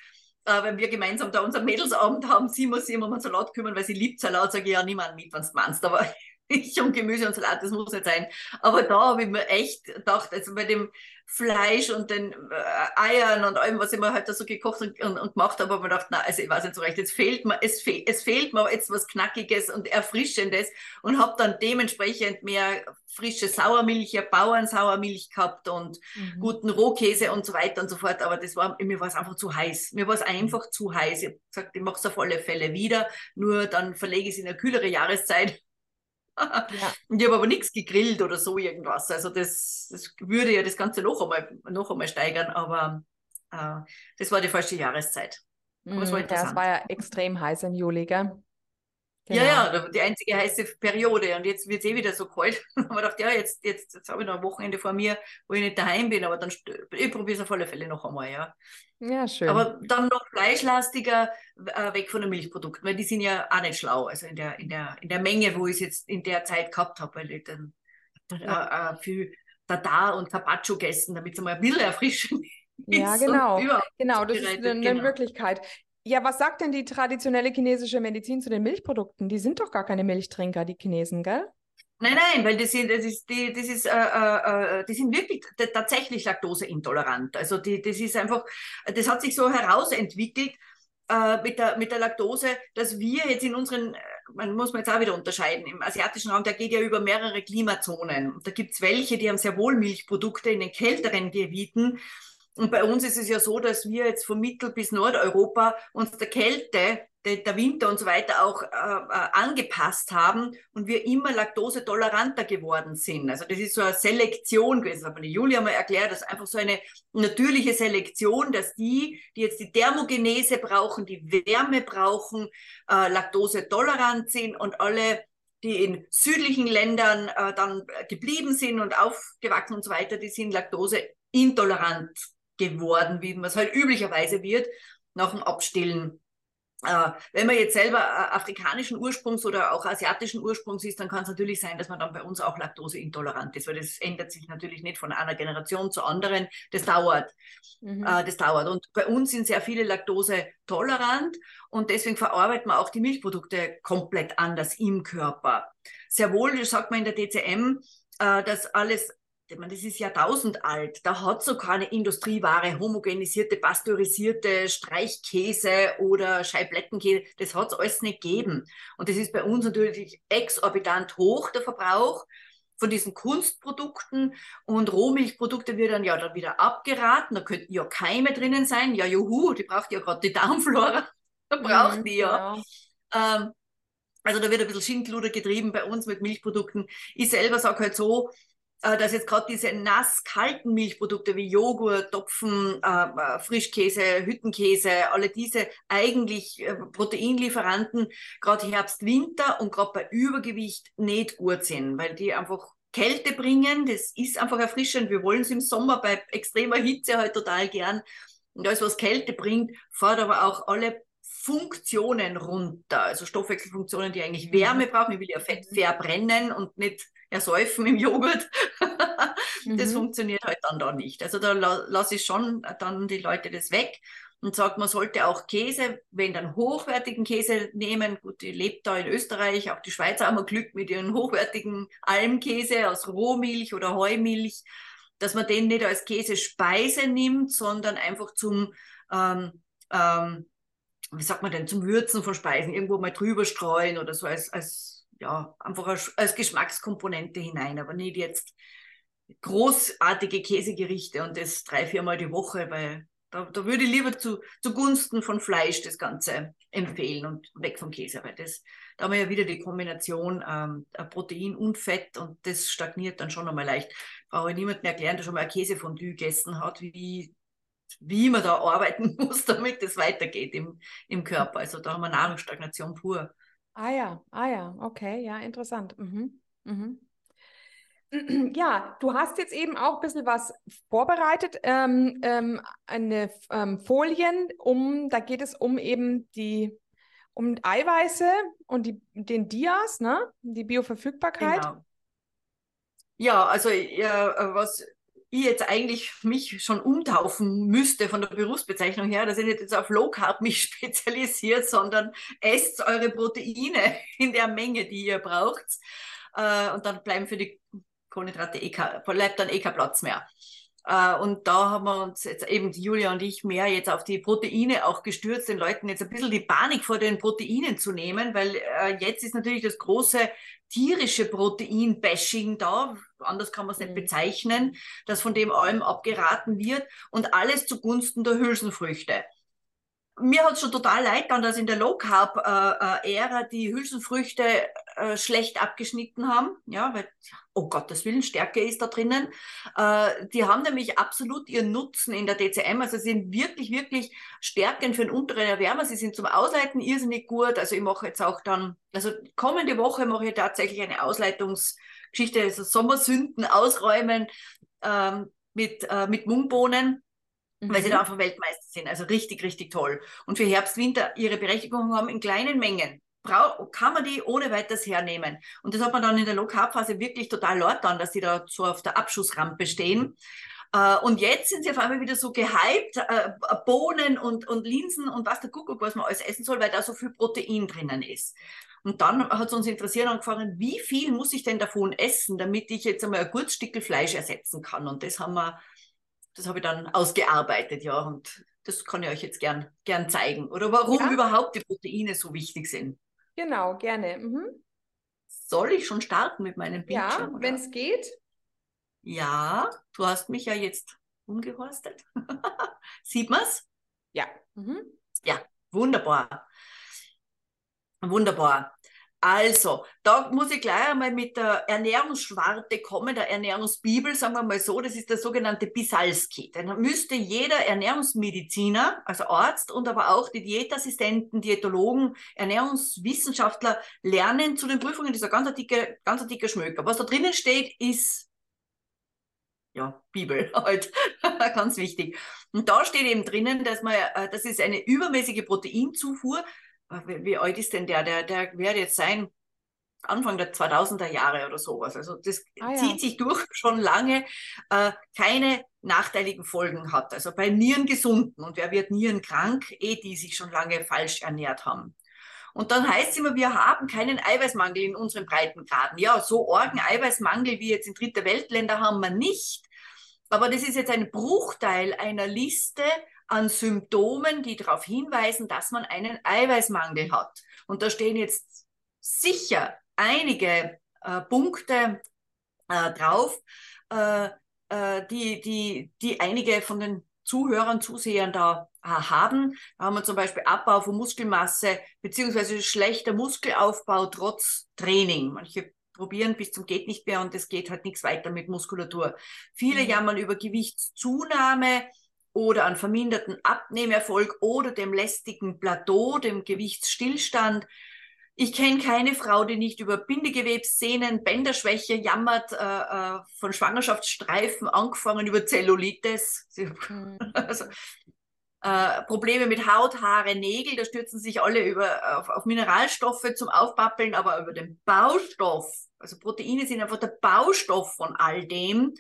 äh, wenn wir gemeinsam da unseren Mädelsabend haben, sie muss sich immer um Salat kümmern, weil sie liebt Salat, sage ich ja niemand mit, wenn du meinst. Aber ich und Gemüse und Salat, das muss nicht sein. Aber da habe ich mir echt gedacht, also bei dem Fleisch und den äh, Eiern und allem, was ich mir halt da so gekocht und, und, und gemacht habe, habe ich mir gedacht, na, also ich weiß nicht so recht, jetzt fehlt mir, es, fe es fehlt mir jetzt was Knackiges und Erfrischendes und habe dann dementsprechend mehr frische Sauermilch, ja Bauernsauermilch gehabt und mhm. guten Rohkäse und so weiter und so fort. Aber das war, mir war es einfach zu heiß. Mir war es einfach zu heiß. Ich habe gesagt, ich mache es auf alle Fälle wieder, nur dann verlege ich es in eine kühlere Jahreszeit Ja. Ich habe aber nichts gegrillt oder so irgendwas. Also das, das würde ja das Ganze noch einmal, noch einmal steigern, aber äh, das war die falsche Jahreszeit. Aber es war, ja, es war ja extrem heiß im Juli, gell? Genau. Ja, ja, die einzige heiße Periode. Und jetzt wird es eh wieder so kalt. da haben wir gedacht, ja, jetzt, jetzt, jetzt habe ich noch ein Wochenende vor mir, wo ich nicht daheim bin, aber dann ich probiere es auf alle Fälle noch einmal, ja. Ja, schön. Aber dann noch fleischlastiger, äh, weg von den Milchprodukten, weil die sind ja auch nicht schlau. Also in der, in der, in der Menge, wo ich es jetzt in der Zeit gehabt habe, weil ich dann, ja. äh, viel Tada und Carpaccio gegessen, damit es mal ein bisschen erfrischen ja, genau. Genau, das ist eine, eine genau. Möglichkeit. Ja, was sagt denn die traditionelle chinesische Medizin zu den Milchprodukten? Die sind doch gar keine Milchtrinker, die Chinesen, gell? Nein, nein, weil das sind, das ist, die, das ist, äh, äh, äh die sind wirklich tatsächlich laktoseintolerant. Also die, das ist einfach, das hat sich so herausentwickelt äh, mit, der, mit der Laktose, dass wir jetzt in unseren, man muss man jetzt auch wieder unterscheiden, im asiatischen Raum, der geht ja über mehrere Klimazonen. Da gibt es welche, die haben sehr wohl Milchprodukte in den kälteren Gebieten und bei uns ist es ja so, dass wir jetzt von Mittel- bis Nordeuropa uns der Kälte, der, der Winter und so weiter auch äh, äh, angepasst haben und wir immer laktosetoleranter geworden sind. Also das ist so eine Selektion gewesen. Das hat mir die Julia mal erklärt, das ist einfach so eine natürliche Selektion, dass die, die jetzt die Thermogenese brauchen, die Wärme brauchen, äh, laktosetolerant sind und alle die in südlichen Ländern äh, dann geblieben sind und aufgewachsen und so weiter, die sind laktoseintolerant geworden, wie man es halt üblicherweise wird, nach dem Abstillen. Äh, wenn man jetzt selber äh, afrikanischen Ursprungs oder auch asiatischen Ursprungs ist, dann kann es natürlich sein, dass man dann bei uns auch laktoseintolerant ist, weil das ändert sich natürlich nicht von einer Generation zur anderen. Das dauert. Mhm. Äh, das dauert. Und bei uns sind sehr viele Laktose tolerant und deswegen verarbeitet man auch die Milchprodukte komplett anders im Körper. Sehr wohl, das sagt man in der DCM, äh, dass alles ich meine, das ist Jahrtausend alt. Da hat so keine Industrieware, homogenisierte, pasteurisierte Streichkäse oder Scheiblettenkäse. Das hat es alles nicht gegeben. Und das ist bei uns natürlich exorbitant hoch, der Verbrauch von diesen Kunstprodukten und Rohmilchprodukte wird dann ja dann wieder abgeraten. Da könnten ja Keime drinnen sein. Ja, juhu, die braucht ja gerade die Darmflora. Da braucht mhm, die ja. ja. Ähm, also da wird ein bisschen Schindluder getrieben bei uns mit Milchprodukten. Ich selber sage halt so, dass jetzt gerade diese nass-kalten Milchprodukte wie Joghurt, Topfen, äh, äh, Frischkäse, Hüttenkäse, alle diese eigentlich äh, Proteinlieferanten gerade Herbst, Winter und gerade bei Übergewicht nicht gut sind, weil die einfach Kälte bringen. Das ist einfach erfrischend. Wir wollen es im Sommer bei extremer Hitze halt total gern. Und alles, was Kälte bringt, fährt aber auch alle Funktionen runter. Also Stoffwechselfunktionen, die eigentlich Wärme mhm. brauchen. Ich will ja Fett verbrennen und nicht ersäufen im Joghurt. das mhm. funktioniert halt dann da nicht. Also da la lasse ich schon dann die Leute das weg und sagt, man sollte auch Käse, wenn dann hochwertigen Käse nehmen. Gut, die lebt da in Österreich, auch die Schweizer haben Glück mit ihren hochwertigen Almkäse aus Rohmilch oder Heumilch, dass man den nicht als Käsespeise nimmt, sondern einfach zum, ähm, ähm, wie sagt man denn, zum Würzen von Speisen irgendwo mal drüber streuen oder so als, als ja, einfach als, als Geschmackskomponente hinein, aber nicht jetzt großartige Käsegerichte und das drei, viermal die Woche, weil da, da würde ich lieber zu, zugunsten von Fleisch das Ganze empfehlen und weg vom Käse, weil das, da haben wir ja wieder die Kombination ähm, Protein und Fett und das stagniert dann schon einmal leicht. Brauche ich niemandem erklären, der schon mal ein Käsefondue gegessen hat, wie, wie man da arbeiten muss, damit es weitergeht im, im Körper. Also da haben wir Nahrungsstagnation pur. Ah ja, ah ja, okay, ja, interessant. Mhm. Mhm. Ja, du hast jetzt eben auch ein bisschen was vorbereitet, ähm, ähm, eine ähm, Folien, um, da geht es um eben die, um Eiweiße und die, den Dias, ne? Die Bioverfügbarkeit. Genau. Ja, also ja, was ich jetzt eigentlich mich schon umtaufen müsste von der Berufsbezeichnung her, dass ich nicht jetzt auf Low Carb mich spezialisiert, sondern esst eure Proteine in der Menge, die ihr braucht. Äh, und dann bleiben für die Kohlenhydrate eh, bleibt dann eh kein Platz mehr. Uh, und da haben wir uns jetzt eben Julia und ich mehr jetzt auf die Proteine auch gestürzt, den Leuten jetzt ein bisschen die Panik vor den Proteinen zu nehmen, weil uh, jetzt ist natürlich das große tierische Protein-Bashing da, anders kann man es nicht mhm. bezeichnen, dass von dem allem abgeraten wird und alles zugunsten der Hülsenfrüchte. Mir hat es schon total leid getan, dass in der Low Carb Ära die Hülsenfrüchte äh, schlecht abgeschnitten haben, ja, weil, oh Gottes Willen, Stärke ist da drinnen. Äh, die haben nämlich absolut ihren Nutzen in der DCM, also sind wirklich, wirklich Stärken für den unteren Erwärmer. Sie sind zum Ausleiten irrsinnig gut. Also ich mache jetzt auch dann, also kommende Woche mache ich tatsächlich eine Ausleitungsgeschichte, also Sommersünden ausräumen ähm, mit, äh, mit Mungbohnen mhm. weil sie mhm. da einfach Weltmeister sind. Also richtig, richtig toll. Und für Herbst, Winter ihre Berechtigung haben in kleinen Mengen. Brau kann man die ohne weiteres hernehmen. Und das hat man dann in der Low-Carb-Phase wirklich total laut dann, dass die da so auf der Abschussrampe stehen. Uh, und jetzt sind sie auf einmal wieder so gehypt, uh, Bohnen und, und Linsen und was der Kuckuck, was man alles essen soll, weil da so viel Protein drinnen ist. Und dann hat es uns interessiert angefangen, wie viel muss ich denn davon essen, damit ich jetzt einmal ein gutes Stück Fleisch ersetzen kann. Und das haben wir das habe ich dann ausgearbeitet, ja, und das kann ich euch jetzt gern, gern zeigen. Oder warum ja. überhaupt die Proteine so wichtig sind. Genau, gerne. Mhm. Soll ich schon starten mit meinem Bildschirm? Ja, wenn es geht. Ja, du hast mich ja jetzt umgehorstet. Sieht man es? Ja. Mhm. Ja, wunderbar. Wunderbar. Also, da muss ich gleich einmal mit der Ernährungsschwarte kommen, der Ernährungsbibel, sagen wir mal so, das ist der sogenannte Bisalski. Dann müsste jeder Ernährungsmediziner, also Arzt und aber auch die Diätassistenten, Diätologen, Ernährungswissenschaftler lernen zu den Prüfungen. Ein ganz dicker, ganz dicker Schmöker. Was da drinnen steht, ist ja, Bibel halt, ganz wichtig. Und da steht eben drinnen, dass man, äh, das ist eine übermäßige Proteinzufuhr, wie, wie alt ist denn der? Der, der wird jetzt sein Anfang der 2000er Jahre oder sowas. Also das ah, zieht ja. sich durch schon lange, äh, keine nachteiligen Folgen hat. Also bei Nierengesunden und wer wird nierenkrank, eh die sich schon lange falsch ernährt haben. Und dann heißt es immer, wir haben keinen Eiweißmangel in unseren Breitengraden. Ja, so orgen Eiweißmangel wie jetzt in dritte Weltländer haben wir nicht. Aber das ist jetzt ein Bruchteil einer Liste an Symptomen, die darauf hinweisen, dass man einen Eiweißmangel hat. Und da stehen jetzt sicher einige äh, Punkte äh, drauf, äh, äh die, die, die einige von den Zuhörern, Zusehern da äh, haben. Da haben wir zum Beispiel Abbau von Muskelmasse beziehungsweise schlechter Muskelaufbau trotz Training. Manche probieren bis zum geht nicht mehr und es geht halt nichts weiter mit Muskulatur. Viele mhm. jammern über Gewichtszunahme, oder an verminderten Abnehmerfolg oder dem lästigen Plateau, dem Gewichtsstillstand. Ich kenne keine Frau, die nicht über Bindegewebssehnen, Bänderschwäche jammert, äh, äh, von Schwangerschaftsstreifen angefangen über Zellulitis. Mhm. Also, äh, Probleme mit Haut, Haare, Nägel, da stürzen sich alle über, auf, auf Mineralstoffe zum Aufpappeln, aber über den Baustoff. Also Proteine sind einfach der Baustoff von all dem.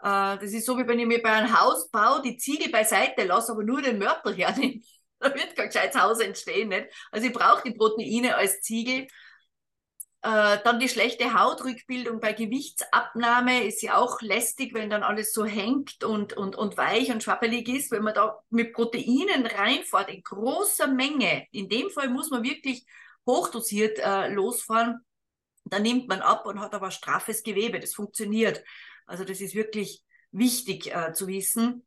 Äh, das ist so, wie wenn ich mir bei einem Haus baue, die Ziegel beiseite lasse, aber nur den Mörtel hernehme. Da wird kein gescheites Haus entstehen. Nicht? Also ich brauche die Proteine als Ziegel. Äh, dann die schlechte Hautrückbildung bei Gewichtsabnahme ist ja auch lästig, wenn dann alles so hängt und, und, und weich und schwappelig ist. Wenn man da mit Proteinen reinfährt, in großer Menge, in dem Fall muss man wirklich hochdosiert äh, losfahren, dann nimmt man ab und hat aber straffes Gewebe. Das funktioniert. Also das ist wirklich wichtig äh, zu wissen.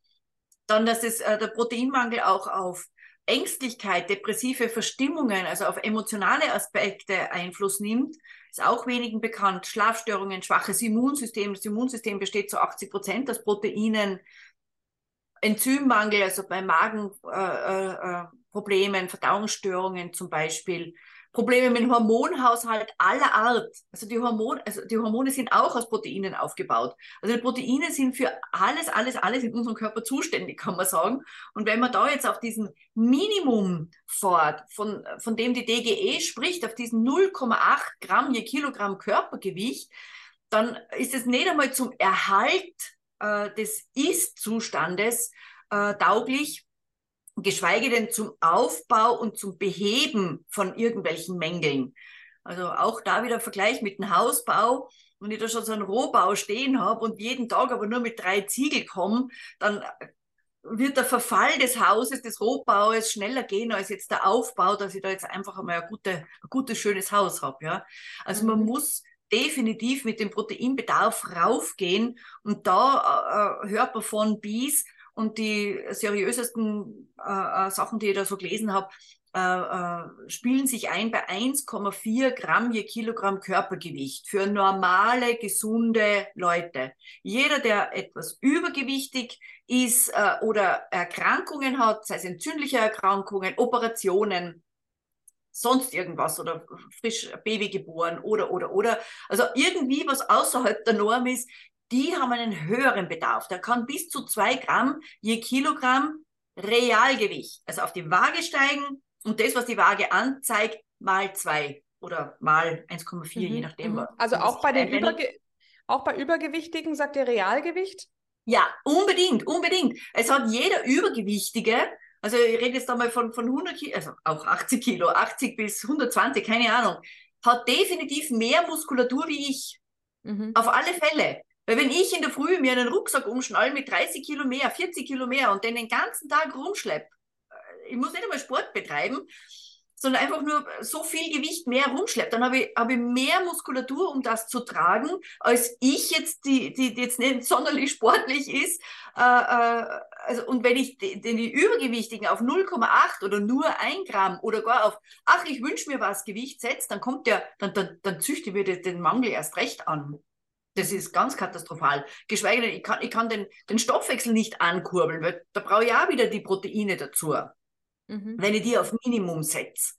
Dann, dass es, äh, der Proteinmangel auch auf Ängstlichkeit, depressive Verstimmungen, also auf emotionale Aspekte Einfluss nimmt, ist auch wenigen bekannt. Schlafstörungen, schwaches Immunsystem. Das Immunsystem besteht zu 80 Prozent aus Proteinen. Enzymmangel, also bei Magenproblemen, äh, äh, äh Verdauungsstörungen zum Beispiel. Probleme mit dem Hormonhaushalt aller Art. Also die, Hormone, also die Hormone sind auch aus Proteinen aufgebaut. Also die Proteine sind für alles, alles, alles in unserem Körper zuständig, kann man sagen. Und wenn man da jetzt auf diesen Minimum fährt, von, von dem die DGE spricht, auf diesen 0,8 Gramm je Kilogramm Körpergewicht, dann ist es nicht einmal zum Erhalt äh, des Ist-Zustandes äh, tauglich, geschweige denn zum Aufbau und zum Beheben von irgendwelchen Mängeln. Also auch da wieder Vergleich mit dem Hausbau. Wenn ich da schon so einen Rohbau stehen habe und jeden Tag aber nur mit drei Ziegel komme, dann wird der Verfall des Hauses, des Rohbaues schneller gehen als jetzt der Aufbau, dass ich da jetzt einfach einmal ein, gute, ein gutes, schönes Haus habe. Ja? Also mhm. man muss definitiv mit dem Proteinbedarf raufgehen und da äh, äh hört man von bis und die seriösesten äh, äh, Sachen, die ich da so gelesen habe, äh, äh, spielen sich ein bei 1,4 Gramm je Kilogramm Körpergewicht für normale, gesunde Leute. Jeder, der etwas übergewichtig ist äh, oder Erkrankungen hat, sei es entzündliche Erkrankungen, Operationen, sonst irgendwas oder frisch Baby geboren oder, oder, oder. Also irgendwie was außerhalb der Norm ist, die haben einen höheren Bedarf. Der kann bis zu zwei Gramm je Kilogramm Realgewicht, also auf die Waage steigen und das, was die Waage anzeigt, mal zwei oder mal 1,4, mhm. je nachdem. Mhm. Also auch bei, den Überge auch bei Übergewichtigen sagt ihr Realgewicht? Ja, unbedingt, unbedingt. Es hat jeder Übergewichtige, also ich rede jetzt einmal von, von 100 Kilo, also auch 80 Kilo, 80 bis 120, keine Ahnung, hat definitiv mehr Muskulatur wie ich. Mhm. Auf alle Fälle. Weil wenn ich in der Früh mir einen Rucksack umschnall mit 30 Kilo mehr, 40 Kilo mehr und den den ganzen Tag rumschlepp, äh, ich muss nicht einmal Sport betreiben, sondern einfach nur so viel Gewicht mehr rumschleppt, dann habe ich, habe ich mehr Muskulatur, um das zu tragen, als ich jetzt, die, die, die jetzt nicht sonderlich sportlich ist. Äh, äh, also, und wenn ich den, die Übergewichtigen auf 0,8 oder nur 1 Gramm oder gar auf, ach, ich wünsche mir was Gewicht setzt, dann kommt der, dann, dann, dann züchte mir den Mangel erst recht an. Das ist ganz katastrophal. Geschweige denn, ich kann, ich kann den, den Stoffwechsel nicht ankurbeln, weil da brauche ich auch wieder die Proteine dazu mhm. wenn ich die auf Minimum setze.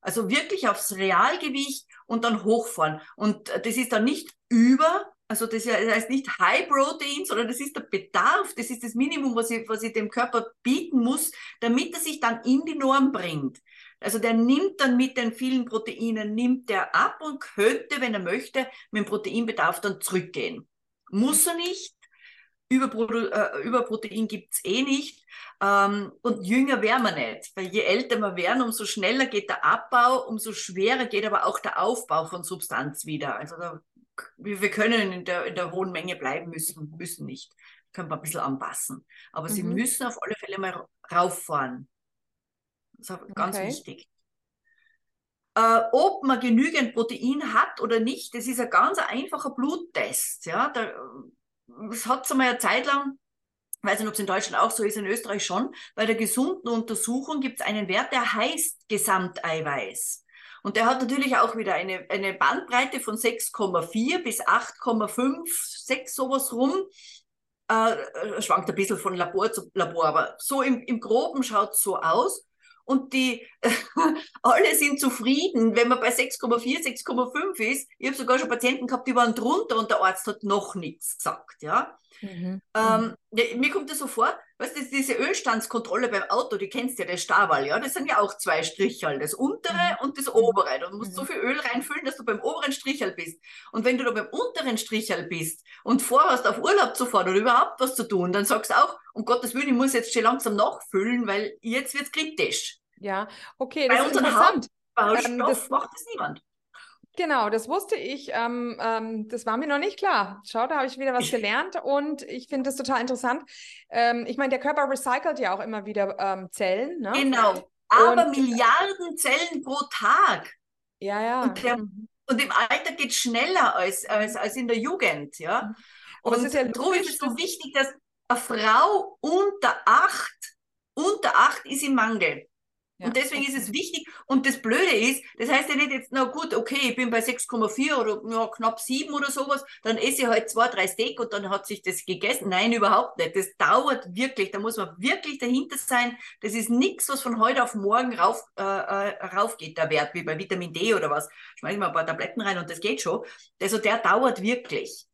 Also wirklich aufs Realgewicht und dann hochfahren. Und das ist dann nicht über, also das heißt nicht High Protein, sondern das ist der Bedarf, das ist das Minimum, was ich, was ich dem Körper bieten muss, damit er sich dann in die Norm bringt. Also der nimmt dann mit den vielen Proteinen, nimmt der ab und könnte, wenn er möchte, mit dem Proteinbedarf dann zurückgehen. Muss er nicht, Überpro äh, Überprotein gibt es eh nicht. Ähm, und jünger wären wir nicht. Weil je älter wir werden, umso schneller geht der Abbau, umso schwerer geht aber auch der Aufbau von Substanz wieder. Also da, wir können in der, in der hohen Menge bleiben müssen, müssen nicht. Können wir ein bisschen anpassen. Aber mhm. sie müssen auf alle Fälle mal rauffahren. Das ist ganz okay. wichtig. Äh, ob man genügend Protein hat oder nicht, das ist ein ganz einfacher Bluttest. Ja? Da, es hat einmal eine Zeit lang, ich weiß nicht, ob es in Deutschland auch so ist, in Österreich schon, bei der gesunden Untersuchung gibt es einen Wert, der heißt Gesamteiweiß. Und der hat natürlich auch wieder eine, eine Bandbreite von 6,4 bis 8,5, 6 sowas rum. Äh, äh, schwankt ein bisschen von Labor zu Labor, aber so im, im Groben schaut es so aus und die alle sind zufrieden, wenn man bei 6,4, 6,5 ist. Ich habe sogar schon Patienten gehabt, die waren drunter und der Arzt hat noch nichts gesagt. Ja? Mhm. Ähm, mir kommt das so vor, weißt du, diese Ölstandskontrolle beim Auto, die kennst du ja, der Stahlwall, ja, das sind ja auch zwei Strichel, das untere mhm. und das obere. Du musst mhm. so viel Öl reinfüllen, dass du beim oberen Strichel bist. Und wenn du da beim unteren Strichel bist und vorhast, auf Urlaub zu fahren oder überhaupt was zu tun, dann sagst du auch, um Gottes Willen, ich muss jetzt schon langsam nachfüllen, weil jetzt wird es kritisch. Ja, okay, das Bei ist interessant. Ähm, das macht es niemand. Genau, das wusste ich. Ähm, ähm, das war mir noch nicht klar. Schau, da habe ich wieder was gelernt und ich finde das total interessant. Ähm, ich meine, der Körper recycelt ja auch immer wieder ähm, Zellen. Ne? Genau, aber und, Milliarden Zellen pro Tag. Ja, ja. Und, der, und im Alter geht es schneller als, als, als in der Jugend. Ja? Mhm. Und es ist ja darum ist es so wichtig, dass eine Frau unter acht, unter acht ist im Mangel. Und deswegen ist es wichtig. Und das Blöde ist, das heißt ja nicht jetzt, na gut, okay, ich bin bei 6,4 oder ja, knapp 7 oder sowas, dann esse ich halt zwei, drei Steak und dann hat sich das gegessen. Nein, überhaupt nicht. Das dauert wirklich. Da muss man wirklich dahinter sein. Das ist nichts, was von heute auf morgen rauf, äh, äh, raufgeht, der Wert, wie bei Vitamin D oder was. Schmeiß ich mal ein paar Tabletten rein und das geht schon. Also der dauert wirklich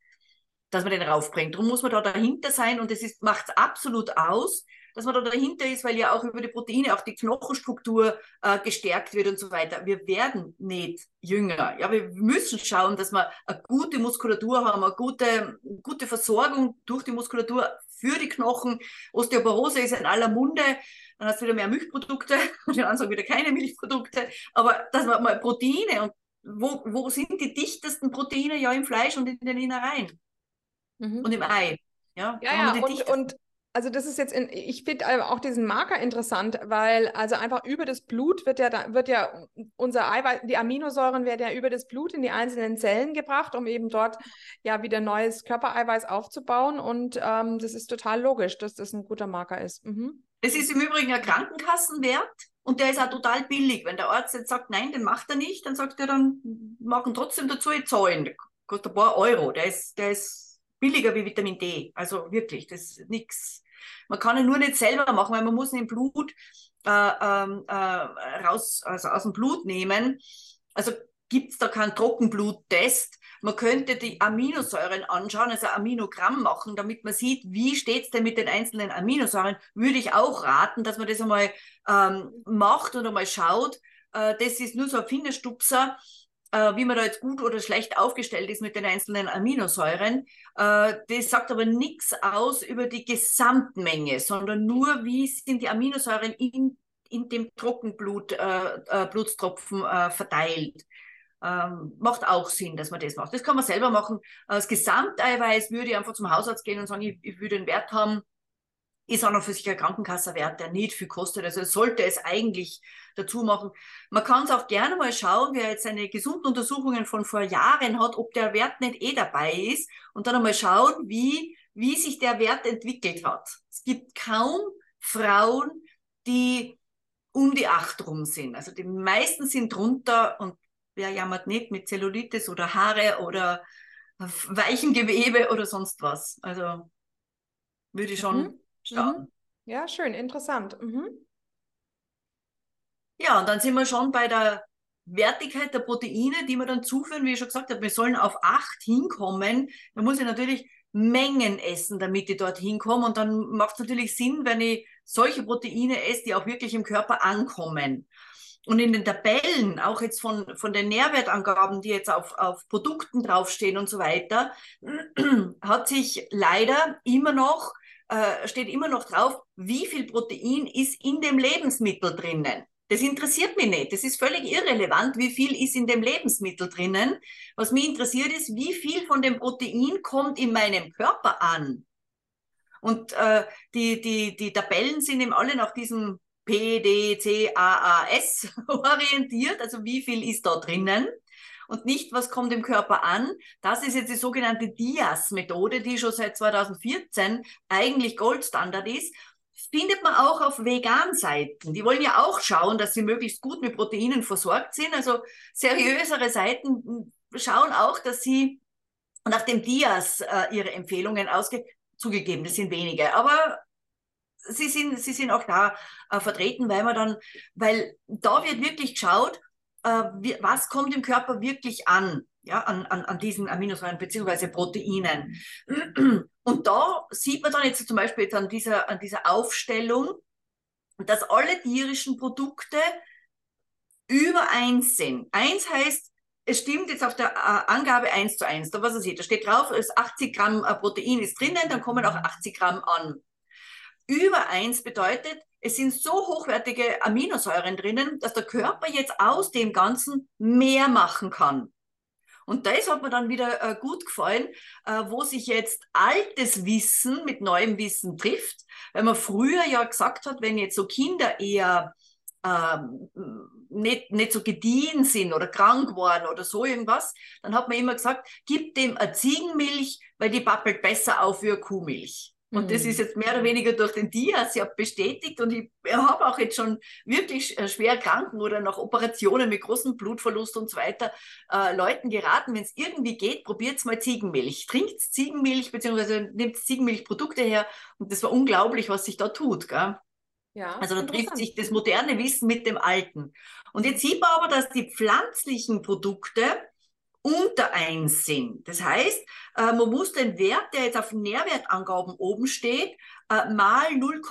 dass man den raufbringt. Darum muss man da dahinter sein und das macht es absolut aus, dass man da dahinter ist, weil ja auch über die Proteine auch die Knochenstruktur äh, gestärkt wird und so weiter. Wir werden nicht jünger. Ja, wir müssen schauen, dass wir eine gute Muskulatur haben, eine gute, gute Versorgung durch die Muskulatur für die Knochen. Osteoporose ist in aller Munde. Dann hast du wieder mehr Milchprodukte, die anderen sagen wieder keine Milchprodukte. Aber dass man mal Proteine und wo, wo sind die dichtesten Proteine? Ja, im Fleisch und in den Innereien. Mhm. Und im Ei. Ja, ja, ja und, und also das ist jetzt, in, ich finde auch diesen Marker interessant, weil also einfach über das Blut wird ja, wird ja unser Eiweiß, die Aminosäuren werden ja über das Blut in die einzelnen Zellen gebracht, um eben dort ja wieder neues Körpereiweiß aufzubauen. Und ähm, das ist total logisch, dass das ein guter Marker ist. Mhm. Das ist im Übrigen ein Krankenkassenwert und der ist auch total billig. Wenn der Arzt jetzt sagt, nein, den macht er nicht, dann sagt er dann, machen trotzdem dazu zahlen. Kostet ein paar Euro. Der ist, der ist billiger wie Vitamin D. Also wirklich, das ist nichts. Man kann ihn nur nicht selber machen, weil man muss ihn im Blut äh, ähm, äh, raus, also aus dem Blut nehmen. Also gibt es da keinen Trockenbluttest. Man könnte die Aminosäuren anschauen, also Aminogramm machen, damit man sieht, wie steht es denn mit den einzelnen Aminosäuren. Würde ich auch raten, dass man das einmal ähm, macht und einmal schaut. Äh, das ist nur so ein Fingerstupser, äh, wie man da jetzt gut oder schlecht aufgestellt ist mit den einzelnen Aminosäuren. Äh, das sagt aber nichts aus über die Gesamtmenge, sondern nur, wie sind die Aminosäuren in, in dem Trockenblut, äh, äh, Blutstropfen äh, verteilt ähm, macht auch Sinn, dass man das macht. Das kann man selber machen. Das Gesamteiweiß würde ich einfach zum Hausarzt gehen und sagen, ich, ich würde einen Wert haben, ist auch noch für sich ein Krankenkassenwert, der nicht viel kostet. Also sollte es eigentlich dazu machen. Man kann es auch gerne mal schauen, wer jetzt seine Gesunduntersuchungen von vor Jahren hat, ob der Wert nicht eh dabei ist und dann einmal schauen, wie, wie sich der Wert entwickelt hat. Es gibt kaum Frauen, die um die acht rum sind. Also die meisten sind drunter und wer jammert nicht mit Zellulitis oder Haare oder weichen Gewebe oder sonst was. Also würde ich schon mhm. Schauen. Mhm. Ja, schön, interessant. Mhm. Ja, und dann sind wir schon bei der Wertigkeit der Proteine, die wir dann zuführen, wie ich schon gesagt habe, wir sollen auf acht hinkommen. Da muss ich natürlich Mengen essen, damit ich dort hinkomme. Und dann macht es natürlich Sinn, wenn ich solche Proteine esse, die auch wirklich im Körper ankommen. Und in den Tabellen, auch jetzt von, von den Nährwertangaben, die jetzt auf, auf Produkten draufstehen und so weiter, hat sich leider immer noch, äh, steht immer noch drauf, wie viel Protein ist in dem Lebensmittel drinnen. Das interessiert mich nicht. Das ist völlig irrelevant, wie viel ist in dem Lebensmittel drinnen. Was mich interessiert ist, wie viel von dem Protein kommt in meinem Körper an. Und äh, die, die, die Tabellen sind eben alle nach diesem P, D, C, A, A, S orientiert, also wie viel ist da drinnen und nicht, was kommt im Körper an. Das ist jetzt die sogenannte DIAS-Methode, die schon seit 2014 eigentlich Goldstandard ist. Findet man auch auf Vegan-Seiten. Die wollen ja auch schauen, dass sie möglichst gut mit Proteinen versorgt sind. Also seriösere Seiten schauen auch, dass sie nach dem DIAS äh, ihre Empfehlungen ausgeben. Zugegeben, das sind wenige, aber sie sind, sie sind auch da äh, vertreten, weil man dann, weil da wird wirklich geschaut, was kommt im Körper wirklich an, ja, an, an, an diesen Aminosäuren beziehungsweise Proteinen. Und da sieht man dann jetzt zum Beispiel jetzt an dieser, an dieser Aufstellung, dass alle tierischen Produkte über eins sind. Eins heißt, es stimmt jetzt auf der äh, Angabe 1 zu 1. Da was er sieht, da steht drauf, es 80 Gramm äh, Protein ist drinnen, dann kommen auch 80 Gramm an über eins bedeutet, es sind so hochwertige Aminosäuren drinnen, dass der Körper jetzt aus dem Ganzen mehr machen kann. Und das hat mir dann wieder äh, gut gefallen, äh, wo sich jetzt altes Wissen mit neuem Wissen trifft. Weil man früher ja gesagt hat, wenn jetzt so Kinder eher ähm, nicht, nicht so gediehen sind oder krank waren oder so irgendwas, dann hat man immer gesagt, gib dem eine Ziegenmilch, weil die pappelt besser auf wie eine Kuhmilch. Und mhm. das ist jetzt mehr oder weniger durch den Dias ja bestätigt. Und ich habe auch jetzt schon wirklich äh, schwer Kranken oder nach Operationen mit großem Blutverlust und so weiter äh, Leuten geraten, wenn es irgendwie geht, probiert mal Ziegenmilch. Trinkt Ziegenmilch, beziehungsweise nimmt Ziegenmilchprodukte her. Und das war unglaublich, was sich da tut. Gell? Ja, also da trifft sich das moderne Wissen mit dem alten. Und jetzt sieht man aber, dass die pflanzlichen Produkte unter 1 sind. Das heißt, äh, man muss den Wert, der jetzt auf Nährwertangaben oben steht, äh, mal 0,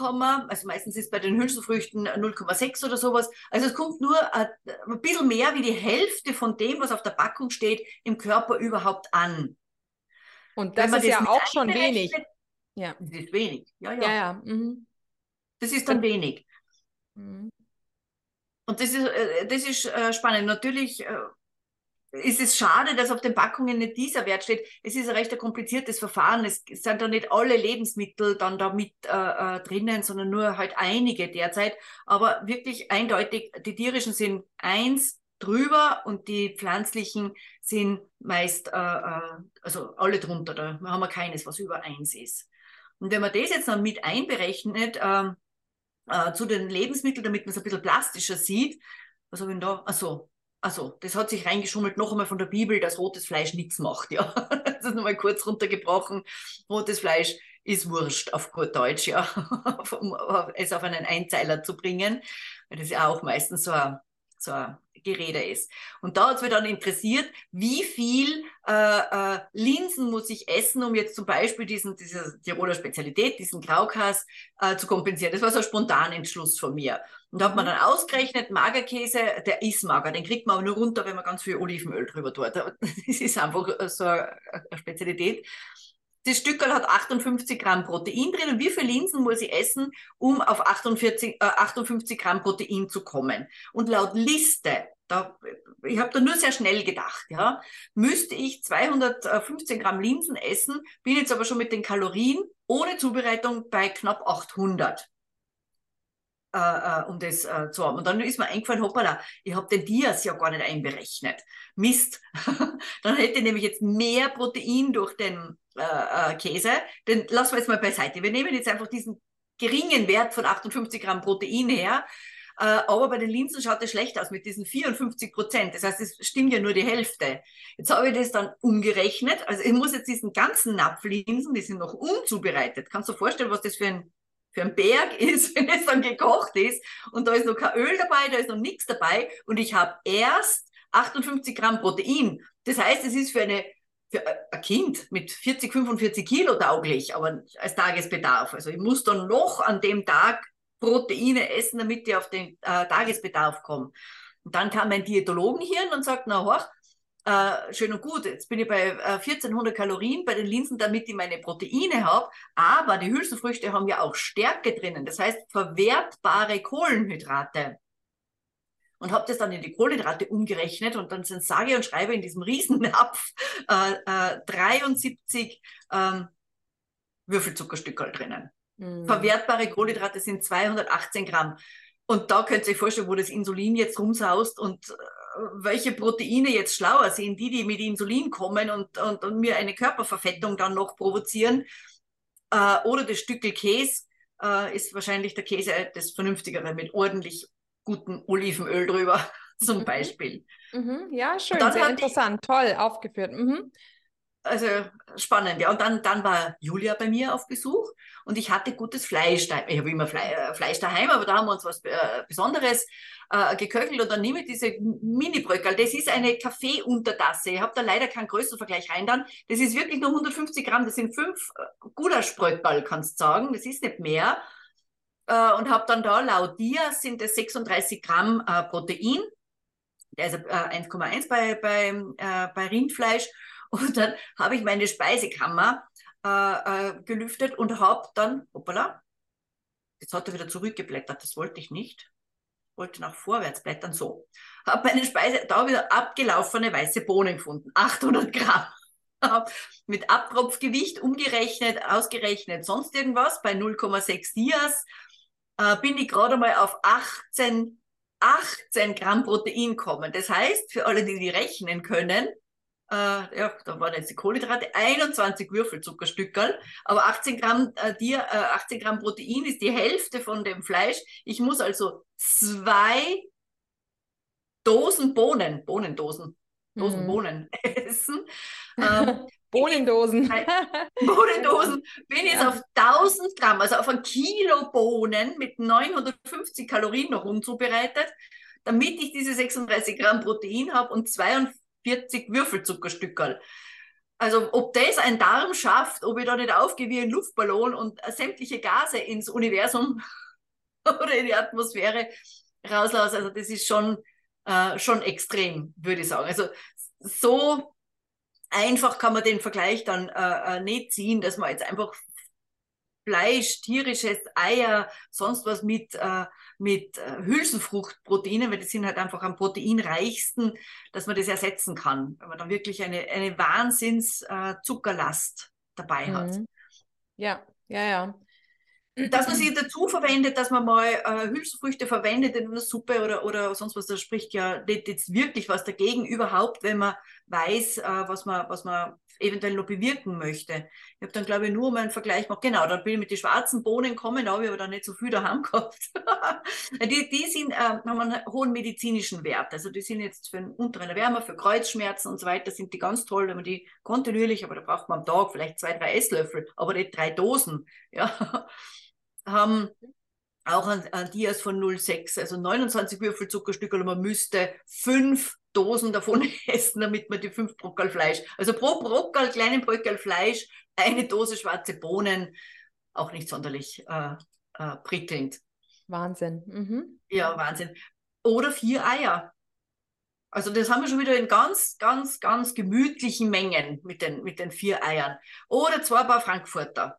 also meistens ist bei den Hülsenfrüchten 0,6 oder sowas. Also es kommt nur äh, ein bisschen mehr wie die Hälfte von dem, was auf der Packung steht, im Körper überhaupt an. Und das ist das ja auch schon wenig. Ja. Das ist wenig. Ja, ja. ja, ja. Mhm. Das ist dann wenig. Mhm. Und das ist, das ist spannend. Natürlich ist es schade, dass auf den Packungen nicht dieser Wert steht. Es ist ein recht ein kompliziertes Verfahren. Es sind da nicht alle Lebensmittel dann da mit äh, äh, drinnen, sondern nur halt einige derzeit. Aber wirklich eindeutig, die tierischen sind eins drüber und die pflanzlichen sind meist, äh, äh, also alle drunter. Da haben wir keines, was über eins ist. Und wenn man das jetzt dann mit einberechnet, äh, äh, zu den Lebensmitteln, damit man es ein bisschen plastischer sieht. Was habe ich denn da? Achso, also, das hat sich reingeschummelt, noch einmal von der Bibel, dass rotes Fleisch nichts macht, ja. Das ist nochmal kurz runtergebrochen. Rotes Fleisch ist wurscht auf gut Deutsch, ja. um es auf einen Einzeiler zu bringen. Das ja auch meistens so ein, so ein Gerede ist. Und da hat es mich dann interessiert, wie viel äh, äh, Linsen muss ich essen, um jetzt zum Beispiel diesen, diese Tiroler Spezialität, diesen Graukas äh, zu kompensieren. Das war so ein Spontanentschluss von mir. Und da hat man dann ausgerechnet, Magerkäse, der ist mager, den kriegt man aber nur runter, wenn man ganz viel Olivenöl drüber tut. Das ist einfach so eine Spezialität. Das Stückel hat 58 Gramm Protein drin. Und wie viele Linsen muss ich essen, um auf 48, äh, 58 Gramm Protein zu kommen? Und laut Liste, da, ich habe da nur sehr schnell gedacht, ja, müsste ich 215 Gramm Linsen essen, bin jetzt aber schon mit den Kalorien ohne Zubereitung bei knapp 800. Äh, äh, um das äh, zu haben. Und dann ist mir eingefallen, hoppala, ich habe den Dias ja gar nicht einberechnet. Mist. dann hätte ich nämlich jetzt mehr Protein durch den äh, äh, Käse. Den lassen wir jetzt mal beiseite. Wir nehmen jetzt einfach diesen geringen Wert von 58 Gramm Protein her. Äh, aber bei den Linsen schaut es schlecht aus mit diesen 54 Prozent. Das heißt, es stimmt ja nur die Hälfte. Jetzt habe ich das dann umgerechnet. Also ich muss jetzt diesen ganzen Napf Linsen, die sind noch unzubereitet. Kannst du dir vorstellen, was das für ein für einen Berg ist, wenn es dann gekocht ist und da ist noch kein Öl dabei, da ist noch nichts dabei und ich habe erst 58 Gramm Protein. Das heißt, es ist für eine für ein Kind mit 40, 45 Kilo tauglich, aber als Tagesbedarf. Also ich muss dann noch an dem Tag Proteine essen, damit ich auf den äh, Tagesbedarf komme. Und dann kam mein Diätologenhirn und sagt, na hoch, äh, schön und gut, jetzt bin ich bei äh, 1400 Kalorien bei den Linsen, damit ich meine Proteine habe, aber die Hülsenfrüchte haben ja auch Stärke drinnen, das heißt verwertbare Kohlenhydrate. Und habe das dann in die Kohlenhydrate umgerechnet und dann sind sage und schreibe in diesem Riesennapf äh, 73 äh, ähm, Würfelzuckerstücke drinnen. Mhm. Verwertbare Kohlenhydrate sind 218 Gramm. Und da könnt ihr euch vorstellen, wo das Insulin jetzt rumsaust und äh, welche Proteine jetzt schlauer sind, die, die mit Insulin kommen und, und, und mir eine Körperverfettung dann noch provozieren. Äh, oder das Stückel Käse äh, ist wahrscheinlich der Käse das Vernünftigere mit ordentlich gutem Olivenöl drüber, zum mhm. Beispiel. Mhm. Ja, schön, sehr interessant, ich, toll aufgeführt. Mhm also spannend, ja. Und dann, dann war Julia bei mir auf Besuch und ich hatte gutes Fleisch. Ich habe immer Fle äh, Fleisch daheim, aber da haben wir uns was äh, Besonderes äh, geköchelt und dann nehme ich diese Mini-Bröckel. Das ist eine Kaffeeuntertasse. Ich habe da leider keinen Größenvergleich rein dann. Das ist wirklich nur 150 Gramm. Das sind fünf äh, Gulaschbröckel, kannst du sagen. Das ist nicht mehr. Äh, und habe dann da laut dir sind es 36 Gramm äh, Protein. Der ist 1,1 bei, bei, bei Rindfleisch und dann habe ich meine Speisekammer äh, äh, gelüftet und habe dann, hoppala, jetzt hat er wieder zurückgeblättert, das wollte ich nicht. Wollte nach vorwärts blättern, so. Habe meine Speise, da wieder abgelaufene weiße Bohnen gefunden, 800 Gramm. mit Abtropfgewicht umgerechnet, ausgerechnet, sonst irgendwas, bei 0,6 Dias, äh, bin ich gerade mal auf 18, 18 Gramm Protein kommen. Das heißt, für alle, die die rechnen können, äh, ja, da waren jetzt die Kohlenhydrate, 21 Würfelzuckerstückerl, aber 18 Gramm, äh, dir, äh, 18 Gramm Protein ist die Hälfte von dem Fleisch. Ich muss also zwei Dosen Bohnen, Bohnendosen, Dosen mhm. Bohnen essen. Ähm, Bohnendosen. Bohnendosen bin jetzt ja. auf 1000 Gramm, also auf ein Kilo Bohnen mit 950 Kalorien noch unzubereitet, damit ich diese 36 Gramm Protein habe und 42 40 Würfelzuckerstückerl. Also ob das ein Darm schafft, ob ich da nicht aufgehe wie ein Luftballon und sämtliche Gase ins Universum oder in die Atmosphäre rauslasse, also das ist schon, äh, schon extrem, würde ich sagen. Also so einfach kann man den Vergleich dann äh, äh nicht ziehen, dass man jetzt einfach Fleisch, tierisches, Eier, sonst was mit, äh, mit äh, Hülsenfruchtproteinen, weil die sind halt einfach am proteinreichsten, dass man das ersetzen kann, wenn man dann wirklich eine, eine Wahnsinns äh, dabei hat. Mhm. Ja, ja, ja. Dass man sie dazu verwendet, dass man mal äh, Hülsenfrüchte verwendet in einer Suppe oder, oder sonst was, das spricht ja nicht jetzt wirklich was dagegen, überhaupt, wenn man weiß, äh, was, man, was man eventuell noch bewirken möchte. Ich habe dann, glaube ich, nur mal einen Vergleich gemacht. Genau, dann bin ich mit den schwarzen Bohnen kommen, da habe ich aber dann nicht so viel daheim gehabt. die, die sind, äh, haben einen hohen medizinischen Wert. Also die sind jetzt für den unteren Wärme, für Kreuzschmerzen und so weiter, sind die ganz toll, wenn man die kontinuierlich, aber da braucht man am Tag vielleicht zwei, drei Esslöffel, aber nicht drei Dosen. Ja haben auch ein, ein Dias von 0,6, also 29 Würfelzuckerstücke und man müsste fünf Dosen davon essen, damit man die fünf Brockel Fleisch, also pro Brockel, kleinen Brockel Fleisch, eine Dose schwarze Bohnen, auch nicht sonderlich äh, äh, prickelnd. Wahnsinn. Mhm. Ja, Wahnsinn. Oder vier Eier. Also das haben wir schon wieder in ganz, ganz, ganz gemütlichen Mengen mit den, mit den vier Eiern. Oder zwei paar Frankfurter.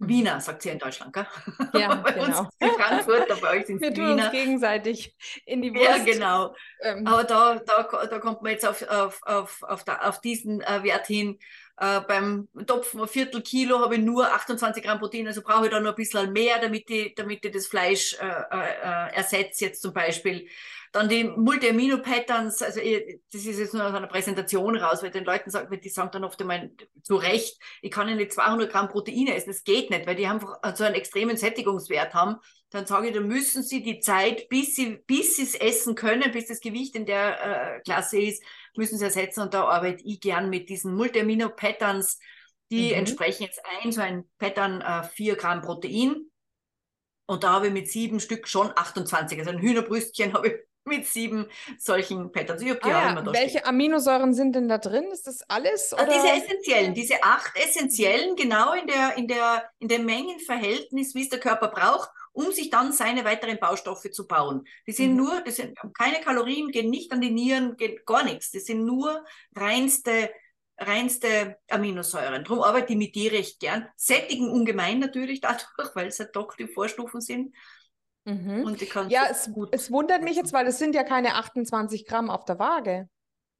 Mhm. Wiener, sagt sie in Deutschland, gell? Ja, bei genau. uns die Frankfurter, bei euch sind es Wiener. Uns gegenseitig in die Wurst. Ja, genau. Ähm. Aber da, da, da kommt man jetzt auf, auf, auf, auf, da, auf diesen äh, Wert hin. Äh, beim Topf ein Viertel Kilo habe ich nur 28 Gramm Protein, also brauche ich da noch ein bisschen mehr, damit ich, damit ich das Fleisch äh, äh, ersetze jetzt zum Beispiel. Dann die Multi-Amino-Patterns, also ich, das ist jetzt nur aus einer Präsentation raus, weil den Leuten sagen, die sagen dann oft einmal zu Recht, ich kann ja nicht 200 Gramm Proteine essen, das geht nicht, weil die einfach so einen extremen Sättigungswert haben. Dann sage ich, dann müssen sie die Zeit, bis sie, bis sie es essen können, bis das Gewicht in der äh, Klasse ist, müssen sie ersetzen. Und da arbeite ich gern mit diesen Multi-Amino-Patterns, die mhm. entsprechen jetzt ein, so ein Pattern, äh, 4 Gramm Protein. Und da habe ich mit sieben Stück schon 28. Also ein Hühnerbrüstchen habe ich mit sieben solchen Patterns. Ich ah, ja. immer Welche stehen. Aminosäuren sind denn da drin? Ist das alles? Ah, oder? diese essentiellen, diese acht essentiellen, genau in der, in der, in dem Mengenverhältnis, wie es der Körper braucht, um sich dann seine weiteren Baustoffe zu bauen. Die sind mhm. nur, das sind keine Kalorien, gehen nicht an die Nieren, geht gar nichts. Das sind nur reinste reinste Aminosäuren. Darum arbeite ich mit die recht gern. Sättigen ungemein natürlich dadurch, weil es ja doch die Vorstufen sind. Mhm. Und die ja, es, es wundert mich jetzt, weil es sind ja keine 28 Gramm auf der Waage.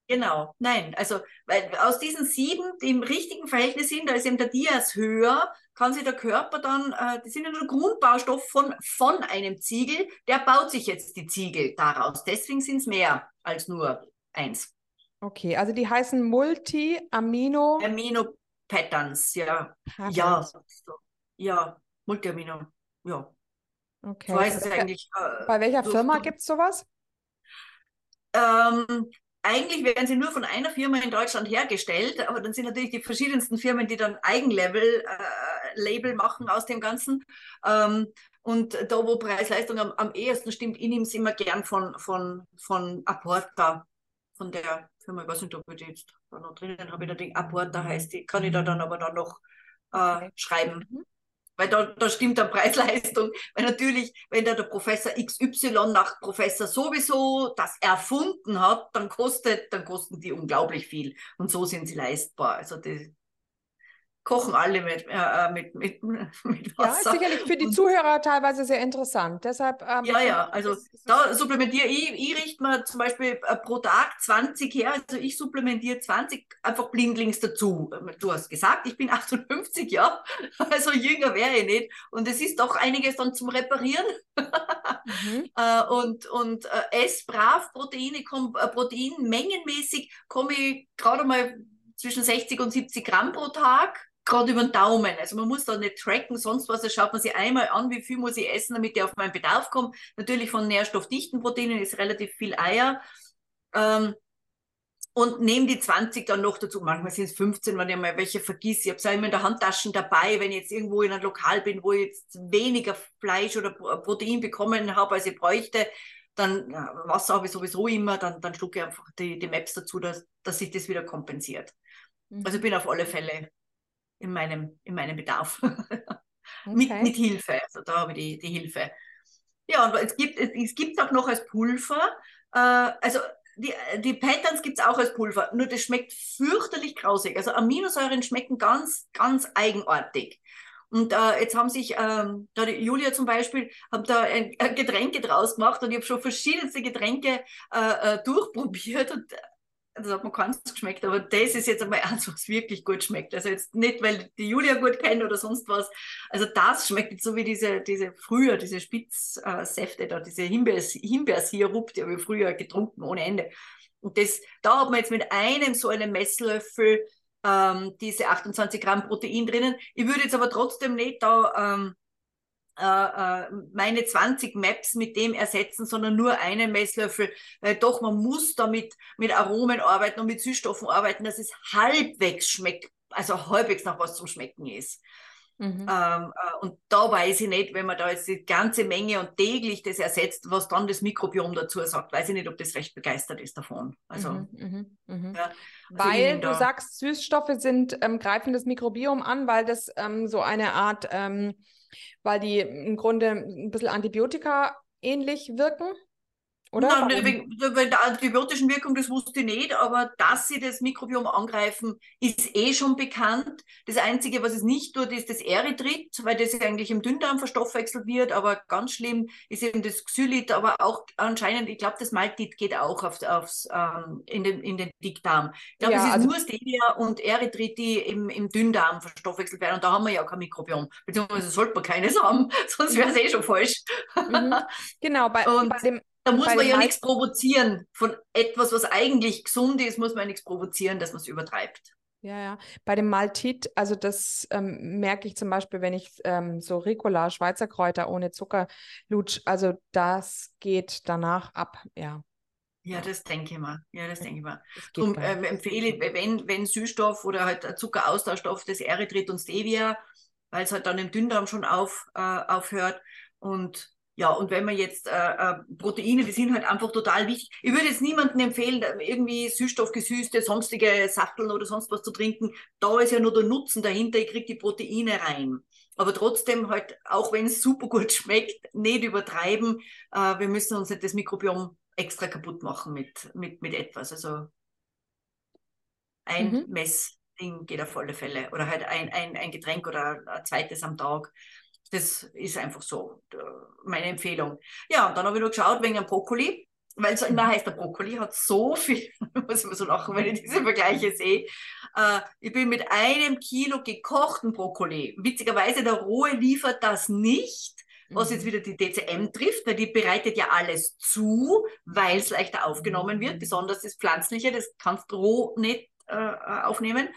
Genau, nein, also weil aus diesen sieben, die im richtigen Verhältnis sind, da ist eben der Dias höher, kann sich der Körper dann, äh, die sind ja nur Grundbaustoff von, von einem Ziegel, der baut sich jetzt die Ziegel daraus. Deswegen sind es mehr als nur eins. Okay, also die heißen Multi-Amino. Amino-Patterns, ja. Patterns. Ja, ja, Multi-Amino, ja. Okay. weiß es eigentlich. Äh, Bei welcher so Firma gibt es sowas? Ähm, eigentlich werden sie nur von einer Firma in Deutschland hergestellt, aber dann sind natürlich die verschiedensten Firmen, die dann Eigenlevel-Label äh, machen aus dem Ganzen. Ähm, und da, wo Preis-Leistung am, am ehesten stimmt, ich nehme es immer gern von, von, von Apporta, von der Firma, ich weiß nicht, ob ich die jetzt da noch drinnen habe, ich da den Apporta heißt die, kann ich da dann aber dann noch äh, schreiben. Mhm. Weil da, da stimmt dann Preis-Leistung. Weil natürlich, wenn da der Professor XY nach Professor sowieso das erfunden hat, dann kostet, dann kosten die unglaublich viel. Und so sind sie leistbar. Also die, kochen alle mit, äh, äh mit, mit, mit Wasser. Ja, sicherlich für die und, Zuhörer teilweise sehr interessant. Deshalb, ähm, ja, ja, also da supplementiere ich, ich richte mir zum Beispiel äh, pro Tag 20 her, also ich supplementiere 20 einfach blindlings dazu. Du hast gesagt, ich bin 58, ja, also jünger wäre ich nicht. Und es ist doch einiges dann zum Reparieren. mhm. äh, und und äh, ess brav Proteine, komm, äh, Protein mengenmäßig komme ich gerade mal zwischen 60 und 70 Gramm pro Tag gerade über den Daumen. Also man muss da nicht tracken, sonst was. Da schaut man sich einmal an, wie viel muss ich essen, damit ich auf meinen Bedarf komme. Natürlich von nährstoffdichten Proteinen ist relativ viel Eier. Ähm, und nehme die 20 dann noch dazu. Manchmal sind es 15, wenn ich mal welche vergisse. Ich habe es immer in der Handtasche dabei, wenn ich jetzt irgendwo in einem Lokal bin, wo ich jetzt weniger Fleisch oder Protein bekommen habe, als ich bräuchte. Dann ja, Wasser habe ich sowieso immer, dann, dann schlucke ich einfach die, die Maps dazu, dass, dass sich das wieder kompensiert. Mhm. Also ich bin auf alle Fälle in meinem, in meinem Bedarf. Okay. mit, mit Hilfe. Also da habe ich die, die Hilfe. Ja, und es gibt es gibt auch noch als Pulver. Äh, also die, die Patterns gibt es auch als Pulver, nur das schmeckt fürchterlich grausig. Also Aminosäuren schmecken ganz, ganz eigenartig. Und äh, jetzt haben sich, ähm, da die Julia zum Beispiel, haben da ein, ein Getränke draus gemacht und ich habe schon verschiedenste Getränke äh, äh, durchprobiert und das hat mir keins geschmeckt, aber das ist jetzt einmal eins, was wirklich gut schmeckt. Also jetzt nicht, weil die Julia gut kennt oder sonst was. Also das schmeckt so wie diese, diese früher, diese Spitzsäfte da, diese Himbeers, Himbeersirup, die habe ich früher getrunken ohne Ende. Und das, da hat man jetzt mit einem so einem Messlöffel ähm, diese 28 Gramm Protein drinnen. Ich würde jetzt aber trotzdem nicht da ähm, äh, äh, meine 20 Maps mit dem ersetzen, sondern nur einen Messlöffel. Weil doch, man muss damit mit Aromen arbeiten und mit Süßstoffen arbeiten, dass es halbwegs schmeckt, also halbwegs nach was zum Schmecken ist. Mhm. Ähm, äh, und da weiß ich nicht, wenn man da jetzt die ganze Menge und täglich das ersetzt, was dann das Mikrobiom dazu sagt, weiß ich nicht, ob das recht begeistert ist davon. Also, mhm, mhm, mhm. ja, also weil du sagst, Süßstoffe sind, ähm, greifen das Mikrobiom an, weil das ähm, so eine Art, ähm, weil die im Grunde ein bisschen Antibiotika ähnlich wirken. Oder? Nein, wegen, wegen der antibiotischen Wirkung, das wusste ich nicht, aber dass sie das Mikrobiom angreifen, ist eh schon bekannt. Das Einzige, was es nicht tut, ist das Erythrit, weil das eigentlich im Dünndarm verstoffwechselt wird, aber ganz schlimm ist eben das Xylit, aber auch anscheinend, ich glaube, das Maltit geht auch aufs, aufs, ähm, in, den, in den Dickdarm. Ich glaube, ja, es ist also nur Stevia und Erythrit, die im, im Dünndarm verstoffwechselt werden und da haben wir ja kein Mikrobiom, beziehungsweise sollte man keines haben, sonst wäre es eh schon falsch. Mhm. Genau, bei, bei dem da muss man ja nichts provozieren. Von etwas, was eigentlich gesund ist, muss man nichts provozieren, dass man es übertreibt. Ja, ja. Bei dem Maltit, also das ähm, merke ich zum Beispiel, wenn ich ähm, so Ricola, Schweizer Kräuter ohne Zucker lutsch, also das geht danach ab, ja. Ja, das denke ich mal. Ja, das denke ich mal. Darum äh, empfehle wenn, wenn Süßstoff oder halt Zuckeraustauschstoff, das Erythrit und Stevia, weil es halt dann im Dünndarm schon auf, äh, aufhört. Und ja, und wenn man jetzt äh, äh, Proteine, die sind halt einfach total wichtig. Ich würde jetzt niemandem empfehlen, irgendwie süßstoffgesüßte, sonstige Sachteln oder sonst was zu trinken. Da ist ja nur der Nutzen dahinter, ich kriege die Proteine rein. Aber trotzdem halt, auch wenn es super gut schmeckt, nicht übertreiben. Äh, wir müssen uns nicht das Mikrobiom extra kaputt machen mit, mit, mit etwas. Also ein mhm. Messding geht auf alle Fälle. Oder halt ein, ein, ein Getränk oder ein zweites am Tag. Das ist einfach so meine Empfehlung. Ja, und dann habe ich noch geschaut wegen dem Brokkoli, weil es immer heißt, der Brokkoli hat so viel, muss ich so lachen, wenn ich diese Vergleiche sehe. Äh, ich bin mit einem Kilo gekochten Brokkoli. Witzigerweise, der Rohe liefert das nicht was jetzt mhm. wieder die DCM trifft, weil die bereitet ja alles zu, weil es leichter aufgenommen wird, besonders das Pflanzliche, das kannst du roh nicht äh, aufnehmen.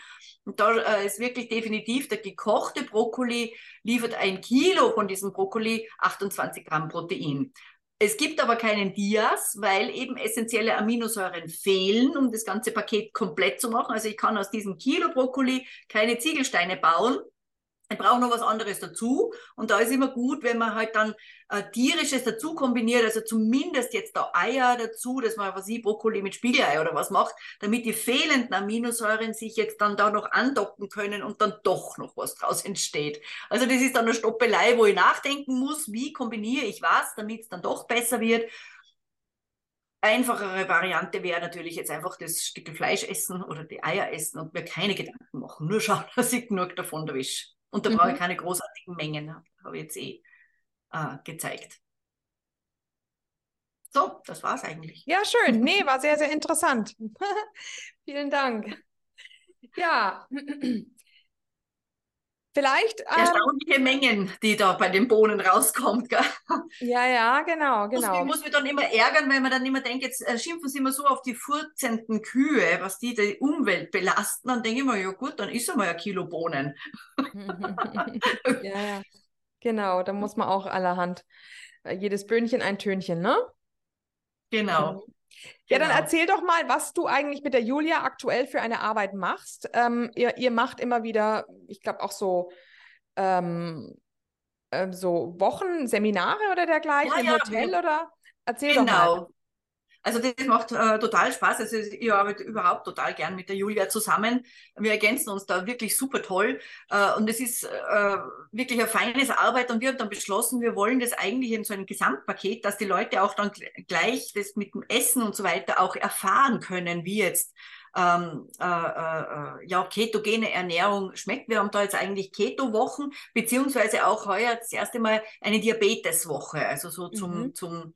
Und da äh, ist wirklich definitiv der gekochte Brokkoli liefert ein Kilo von diesem Brokkoli 28 Gramm Protein. Es gibt aber keinen Dias, weil eben essentielle Aminosäuren fehlen, um das ganze Paket komplett zu machen. Also ich kann aus diesem Kilo Brokkoli keine Ziegelsteine bauen, ich brauche noch was anderes dazu. Und da ist immer gut, wenn man halt dann äh, tierisches dazu kombiniert, also zumindest jetzt da Eier dazu, dass man was ich Brokkoli mit Spiegelei oder was macht, damit die fehlenden Aminosäuren sich jetzt dann da noch andocken können und dann doch noch was draus entsteht. Also das ist dann eine Stoppelei, wo ich nachdenken muss, wie kombiniere ich was, damit es dann doch besser wird. Einfachere Variante wäre natürlich jetzt einfach das Stück Fleisch essen oder die Eier essen und mir keine Gedanken machen. Nur schauen, dass ich genug davon erwische. Und da mhm. brauche ich mhm. keine großartigen Mengen, habe ich jetzt eh äh, gezeigt. So, das war es eigentlich. Ja, schön. Nee, war sehr, sehr interessant. Vielen Dank. Ja, Vielleicht. Ähm, Erstaunliche Mengen, die da bei den Bohnen rauskommt. Gell? Ja, ja, genau, genau. Ich muss mich dann immer ärgern, weil man dann immer denkt, jetzt äh, schimpfen sie immer so auf die furzenden Kühe, was die die Umwelt belasten. Dann denke ich mir, ja gut, dann ist einmal ein Kilo Bohnen. ja, ja. Genau, da muss man auch allerhand, äh, jedes Böhnchen ein Tönchen, ne? Genau. Ja, dann genau. erzähl doch mal, was du eigentlich mit der Julia aktuell für eine Arbeit machst. Ähm, ihr, ihr macht immer wieder, ich glaube auch so, ähm, äh, so Wochen, Seminare oder dergleichen ja, im ja, Hotel oder? Erzähl genau. doch mal. Also das macht äh, total Spaß. Also ich arbeite überhaupt total gern mit der Julia zusammen. Wir ergänzen uns da wirklich super toll. Äh, und es ist äh, wirklich ein feines Arbeit. Und wir haben dann beschlossen, wir wollen das eigentlich in so einem Gesamtpaket, dass die Leute auch dann gleich das mit dem Essen und so weiter auch erfahren können, wie jetzt ähm, äh, äh, ja, ketogene Ernährung schmeckt. Wir haben da jetzt eigentlich Keto-Wochen, beziehungsweise auch heuer das erste Mal eine Diabetes-Woche, also so zum, mhm. zum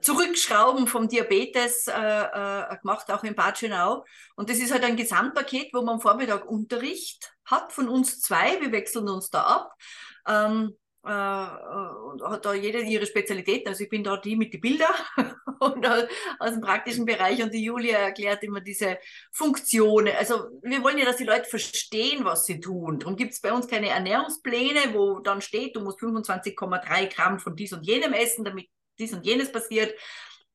Zurückschrauben vom Diabetes äh, äh, gemacht, auch in Bad Schönau. Und das ist halt ein Gesamtpaket, wo man am Vormittag Unterricht hat von uns zwei. Wir wechseln uns da ab. Ähm, äh, und hat da jede ihre Spezialitäten. Also ich bin da die mit den Bildern und aus dem praktischen Bereich und die Julia erklärt immer diese Funktionen. Also wir wollen ja, dass die Leute verstehen, was sie tun. Darum gibt es bei uns keine Ernährungspläne, wo dann steht, du musst 25,3 Gramm von dies und jenem essen, damit dies und jenes passiert,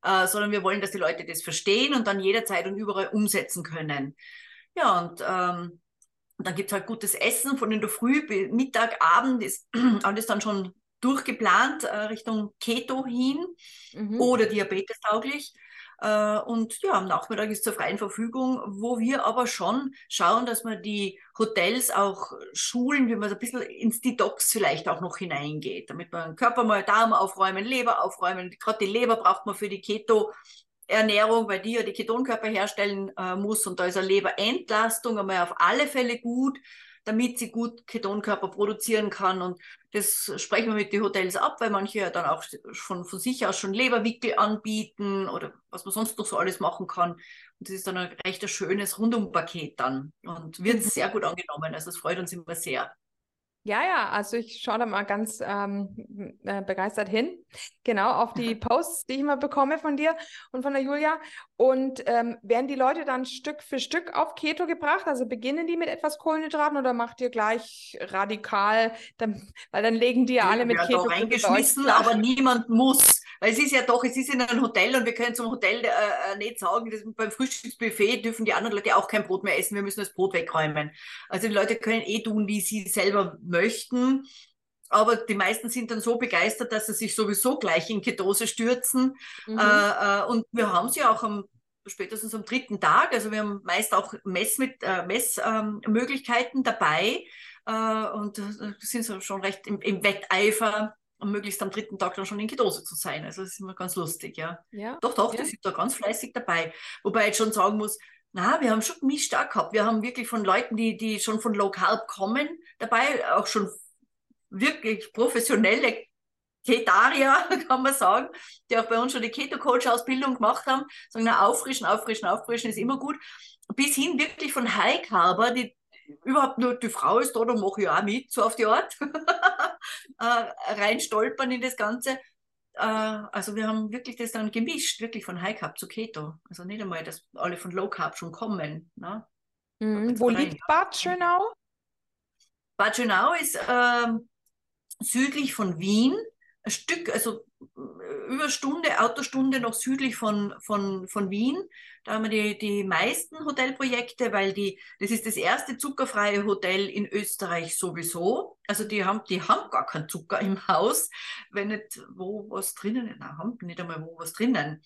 äh, sondern wir wollen, dass die Leute das verstehen und dann jederzeit und überall umsetzen können. Ja, und ähm, dann gibt es halt gutes Essen von in der Früh bis Mittag, Abend ist alles dann schon durchgeplant äh, Richtung Keto hin mhm. oder diabetestauglich. Äh, und ja, am Nachmittag ist zur freien Verfügung, wo wir aber schon schauen, dass wir die Hotels auch schulen, wie man so ein bisschen ins Detox vielleicht auch noch hineingeht, damit man Körper mal Darm aufräumen, Leber aufräumen. Gerade die Leber braucht man für die Keto Ernährung, weil die ja die Ketonkörper herstellen äh, muss und da ist eine Leberentlastung einmal auf alle Fälle gut, damit sie gut Ketonkörper produzieren kann und das sprechen wir mit den Hotels ab, weil manche ja dann auch schon von sich aus schon Leberwickel anbieten oder was man sonst noch so alles machen kann. Und das ist dann ein recht schönes Rundumpaket dann und wird mhm. sehr gut angenommen. Also es freut uns immer sehr. Ja, ja, also ich schaue da mal ganz ähm, äh, begeistert hin. Genau, auf die Posts, die ich immer bekomme von dir und von der Julia. Und ähm, werden die Leute dann Stück für Stück auf Keto gebracht? Also beginnen die mit etwas Kohlenhydraten oder macht ihr gleich radikal, dann, weil dann legen die ja alle mit Keto. reingeschmissen, aber niemand muss. Weil es ist ja doch, es ist in einem Hotel und wir können zum Hotel äh, äh nicht sagen, dass beim Frühstücksbuffet dürfen die anderen Leute auch kein Brot mehr essen, wir müssen das Brot wegräumen. Also die Leute können eh tun, wie sie selber möchten. Aber die meisten sind dann so begeistert, dass sie sich sowieso gleich in Ketose stürzen. Mhm. Äh, äh, und wir haben sie auch am spätestens am dritten Tag. Also wir haben meist auch Mess mit, äh, Messmöglichkeiten ähm, dabei äh, und äh, sind schon recht im, im Wetteifer, um möglichst am dritten Tag dann schon in Ketose zu sein. Also das ist immer ganz lustig, ja. ja doch, doch, ja. die sind da ganz fleißig dabei. Wobei ich schon sagen muss, na, wir haben schon gemischt auch gehabt. Wir haben wirklich von Leuten, die, die schon von Low Carb kommen, dabei auch schon wirklich professionelle Ketarier, kann man sagen, die auch bei uns schon die Keto-Coach-Ausbildung gemacht haben, sagen, na, auffrischen, auffrischen, auffrischen ist immer gut. Bis hin wirklich von High Carber, die überhaupt nur die Frau ist da, da mache ich auch mit, so auf die Art, äh, reinstolpern in das Ganze. Äh, also wir haben wirklich das dann gemischt, wirklich von High Carb zu Keto. Also nicht einmal, dass alle von Low Carb schon kommen. Ne? Mhm. Wo rein, liegt Bad Schönau? Bad Schönau ist äh, südlich von Wien, ein Stück, also über Stunde, Autostunde noch südlich von, von, von Wien. Da haben wir die, die meisten Hotelprojekte, weil die, das ist das erste zuckerfreie Hotel in Österreich sowieso. Also die haben, die haben gar keinen Zucker im Haus, wenn nicht wo was drinnen. Nein, haben nicht einmal wo was drinnen.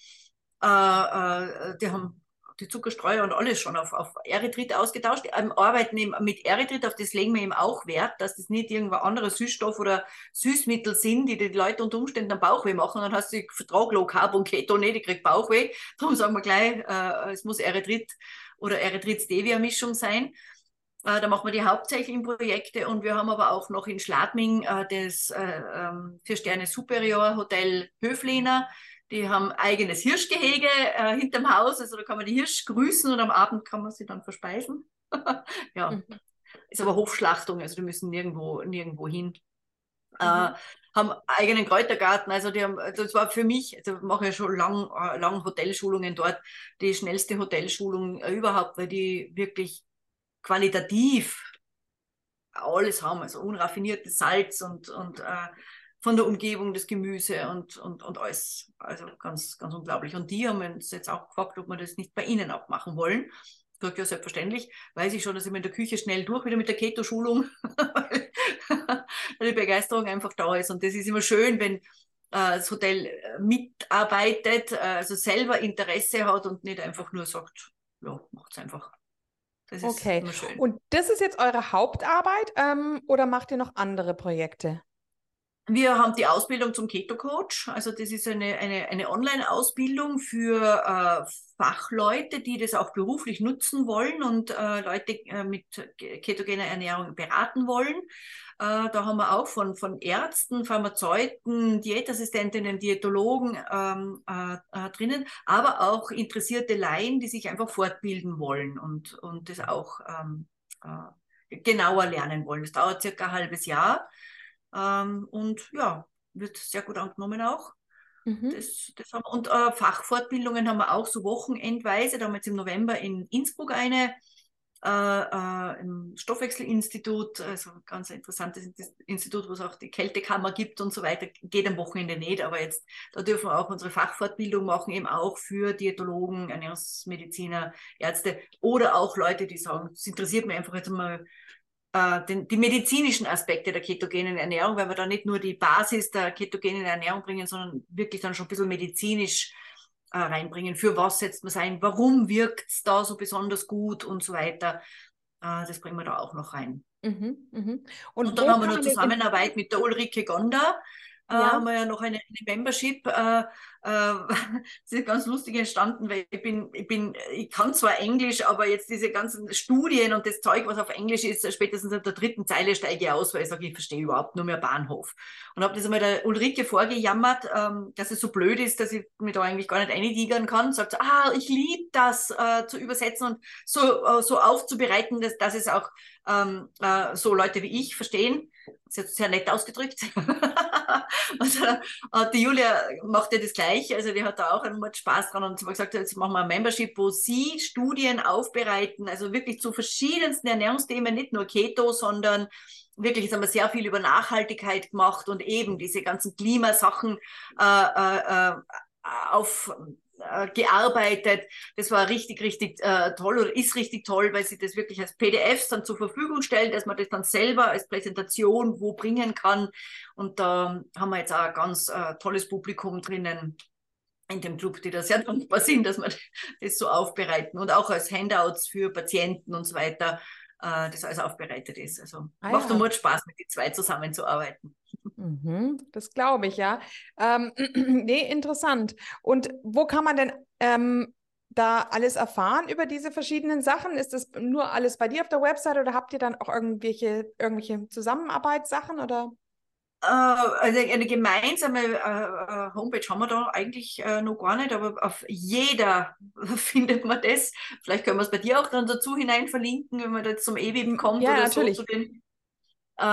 Äh, äh, die haben die Zuckerstreuer und alles schon auf, auf Erythrit ausgetauscht. Ähm, arbeiten eben mit Erythrit, auf das legen wir eben auch Wert, dass das nicht irgendwo andere Süßstoff oder Süßmittel sind, die die Leute unter Umständen am Bauchweh machen. Dann hast du Vertrag Carb und Keto nicht, ich krieg Bauchweh. Darum sagen wir gleich, äh, es muss Erythrit oder Erythrit-Stevia-Mischung sein. Äh, da machen wir die hauptsächlichen Projekte und wir haben aber auch noch in Schladming äh, das äh, ähm, Vier-Sterne Superior Hotel Höfliner die haben eigenes Hirschgehege äh, hinterm Haus, also da kann man die Hirsch grüßen und am Abend kann man sie dann verspeisen. ja, mhm. ist aber Hofschlachtung, also die müssen nirgendwo, nirgendwo hin. Äh, mhm. Äh, haben eigenen Kräutergarten, also die haben, das war für mich, also mache ich schon lang, äh, lang Hotelschulungen dort, die schnellste Hotelschulung äh, überhaupt, weil die wirklich qualitativ alles haben, also unraffiniertes Salz und, und äh, von der Umgebung, das Gemüse und, und, und alles. Also ganz, ganz unglaublich. Und die haben uns jetzt auch gefragt, ob wir das nicht bei ihnen auch machen wollen. Sage, ja, selbstverständlich. Weiß ich schon, dass ich mir in der Küche schnell durch wieder mit der Keto-Schulung, weil die Begeisterung einfach da ist. Und das ist immer schön, wenn äh, das Hotel äh, mitarbeitet, äh, also selber Interesse hat und nicht einfach nur sagt, ja, macht es einfach. okay. Und das ist jetzt eure Hauptarbeit ähm, oder macht ihr noch andere Projekte? Wir haben die Ausbildung zum Keto-Coach. Also das ist eine, eine, eine Online-Ausbildung für äh, Fachleute, die das auch beruflich nutzen wollen und äh, Leute äh, mit ketogener Ernährung beraten wollen. Äh, da haben wir auch von, von Ärzten, Pharmazeuten, Diätassistentinnen, Diätologen ähm, äh, äh, drinnen, aber auch interessierte Laien, die sich einfach fortbilden wollen und, und das auch ähm, genauer lernen wollen. Das dauert circa ein halbes Jahr. Ähm, und ja, wird sehr gut angenommen auch. Mhm. Das, das haben, und äh, Fachfortbildungen haben wir auch so wochenendweise. Da haben wir jetzt im November in Innsbruck eine, äh, äh, im Stoffwechselinstitut, also ein ganz interessantes Institut, wo es auch die Kältekammer gibt und so weiter. Geht am Wochenende nicht, aber jetzt, da dürfen wir auch unsere Fachfortbildung machen, eben auch für Diätologen, Ernährungsmediziner, Ärzte oder auch Leute, die sagen, es interessiert mich einfach jetzt mal äh, den, die medizinischen Aspekte der ketogenen Ernährung, weil wir da nicht nur die Basis der ketogenen Ernährung bringen, sondern wirklich dann schon ein bisschen medizinisch äh, reinbringen. Für was setzt man es ein? Warum wirkt es da so besonders gut und so weiter? Äh, das bringen wir da auch noch rein. Mhm, mh. Und, und, dann haben wir noch Zusammenarbeit mit der Ulrike Gonda, ja. haben wir ja noch eine, eine Membership. Äh, äh, das ist ganz lustig entstanden, weil ich bin, ich bin, ich kann zwar Englisch, aber jetzt diese ganzen Studien und das Zeug, was auf Englisch ist, spätestens auf der dritten Zeile steige ich aus, weil ich sage, ich verstehe überhaupt nur mehr Bahnhof. Und habe das einmal der Ulrike vorgejammert, ähm, dass es so blöd ist, dass ich mich da eigentlich gar nicht eintigern kann. Sagt, ah, ich liebe das äh, zu übersetzen und so, äh, so aufzubereiten, dass, dass es auch ähm, äh, so Leute wie ich verstehen. Das ist jetzt sehr nett ausgedrückt. äh, die Julia macht ja das Gleiche, also die hat da auch einen Mord Spaß dran und sie hat gesagt, jetzt machen wir ein Membership, wo sie Studien aufbereiten, also wirklich zu verschiedensten Ernährungsthemen, nicht nur Keto, sondern wirklich, jetzt haben wir sehr viel über Nachhaltigkeit gemacht und eben diese ganzen Klimasachen äh, äh, äh auf äh, gearbeitet. Das war richtig, richtig äh, toll oder ist richtig toll, weil sie das wirklich als PDFs dann zur Verfügung stellen, dass man das dann selber als Präsentation wo bringen kann. Und da haben wir jetzt auch ein ganz äh, tolles Publikum drinnen in dem Club, die da sehr dankbar sind, dass wir das so aufbereiten und auch als Handouts für Patienten und so weiter, äh, das alles aufbereitet ist. Also ah, macht ja. nur Spaß, mit den zwei zusammenzuarbeiten. Mhm, das glaube ich, ja. Ähm, nee, interessant. Und wo kann man denn ähm, da alles erfahren über diese verschiedenen Sachen? Ist das nur alles bei dir auf der Website oder habt ihr dann auch irgendwelche, irgendwelche Zusammenarbeitssachen oder? Äh, also eine gemeinsame äh, äh, Homepage haben wir da eigentlich noch gar nicht, aber auf jeder findet man das. Vielleicht können wir es bei dir auch dann dazu hinein verlinken, wenn man da zum EWIM kommt ja, oder natürlich. so. Zu den, äh,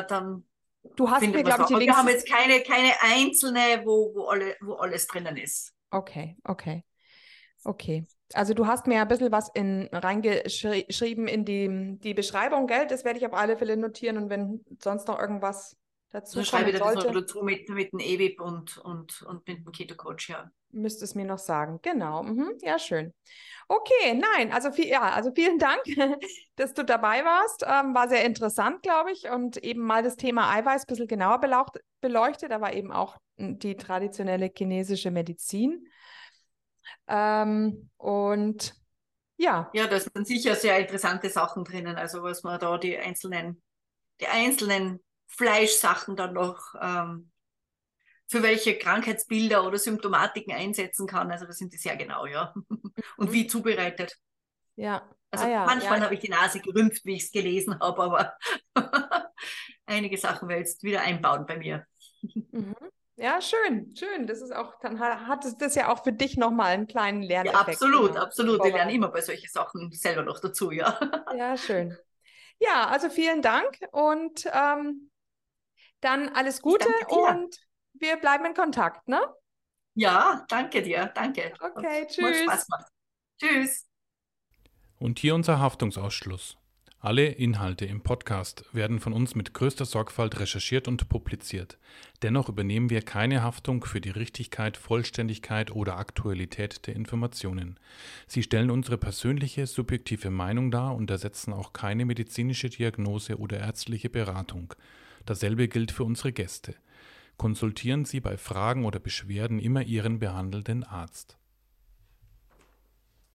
äh, dann Du hast mir, glaube ich, die Links. Wir haben jetzt keine, keine einzelne, wo, wo, alle, wo alles drinnen ist. Okay, okay. Okay. Also du hast mir ein bisschen was in, reingeschrieben in die, die Beschreibung, gell? Das werde ich auf alle Fälle notieren und wenn sonst noch irgendwas dazu Dann schreibe ich da sollte, dazu mit, mit dem EWIP und, und, und mit dem Keto Coach, ja. Müsste es mir noch sagen. Genau. Mhm. Ja, schön. Okay, nein, also viel, ja, also vielen Dank, dass du dabei warst. Ähm, war sehr interessant, glaube ich, und eben mal das Thema Eiweiß ein bisschen genauer beleuchtet. War eben auch die traditionelle chinesische Medizin. Ähm, und ja. Ja, da sind sicher sehr interessante Sachen drinnen. Also was man da die einzelnen, die einzelnen Fleischsachen dann noch ähm, für welche Krankheitsbilder oder Symptomatiken einsetzen kann. Also da sind die sehr genau, ja. Und mhm. wie zubereitet. Ja. Also ah, ja, manchmal ja. habe ich die Nase gerümpft, wie ich es gelesen habe, aber einige Sachen werde ich jetzt wieder einbauen bei mir. Mhm. Ja, schön, schön. Das ist auch, dann hat es das ja auch für dich nochmal einen kleinen Lerneffekt. Ja, absolut, genau. absolut. Wir lernen immer bei solchen Sachen selber noch dazu, ja. Ja, schön. Ja, also vielen Dank und ähm, dann alles Gute und wir bleiben in Kontakt, ne? Ja, danke dir, danke. Okay, tschüss. Hat Spaß gemacht. Tschüss. Und hier unser Haftungsausschluss. Alle Inhalte im Podcast werden von uns mit größter Sorgfalt recherchiert und publiziert. Dennoch übernehmen wir keine Haftung für die Richtigkeit, Vollständigkeit oder Aktualität der Informationen. Sie stellen unsere persönliche, subjektive Meinung dar und ersetzen auch keine medizinische Diagnose oder ärztliche Beratung. Dasselbe gilt für unsere Gäste konsultieren Sie bei Fragen oder Beschwerden immer Ihren behandelnden Arzt.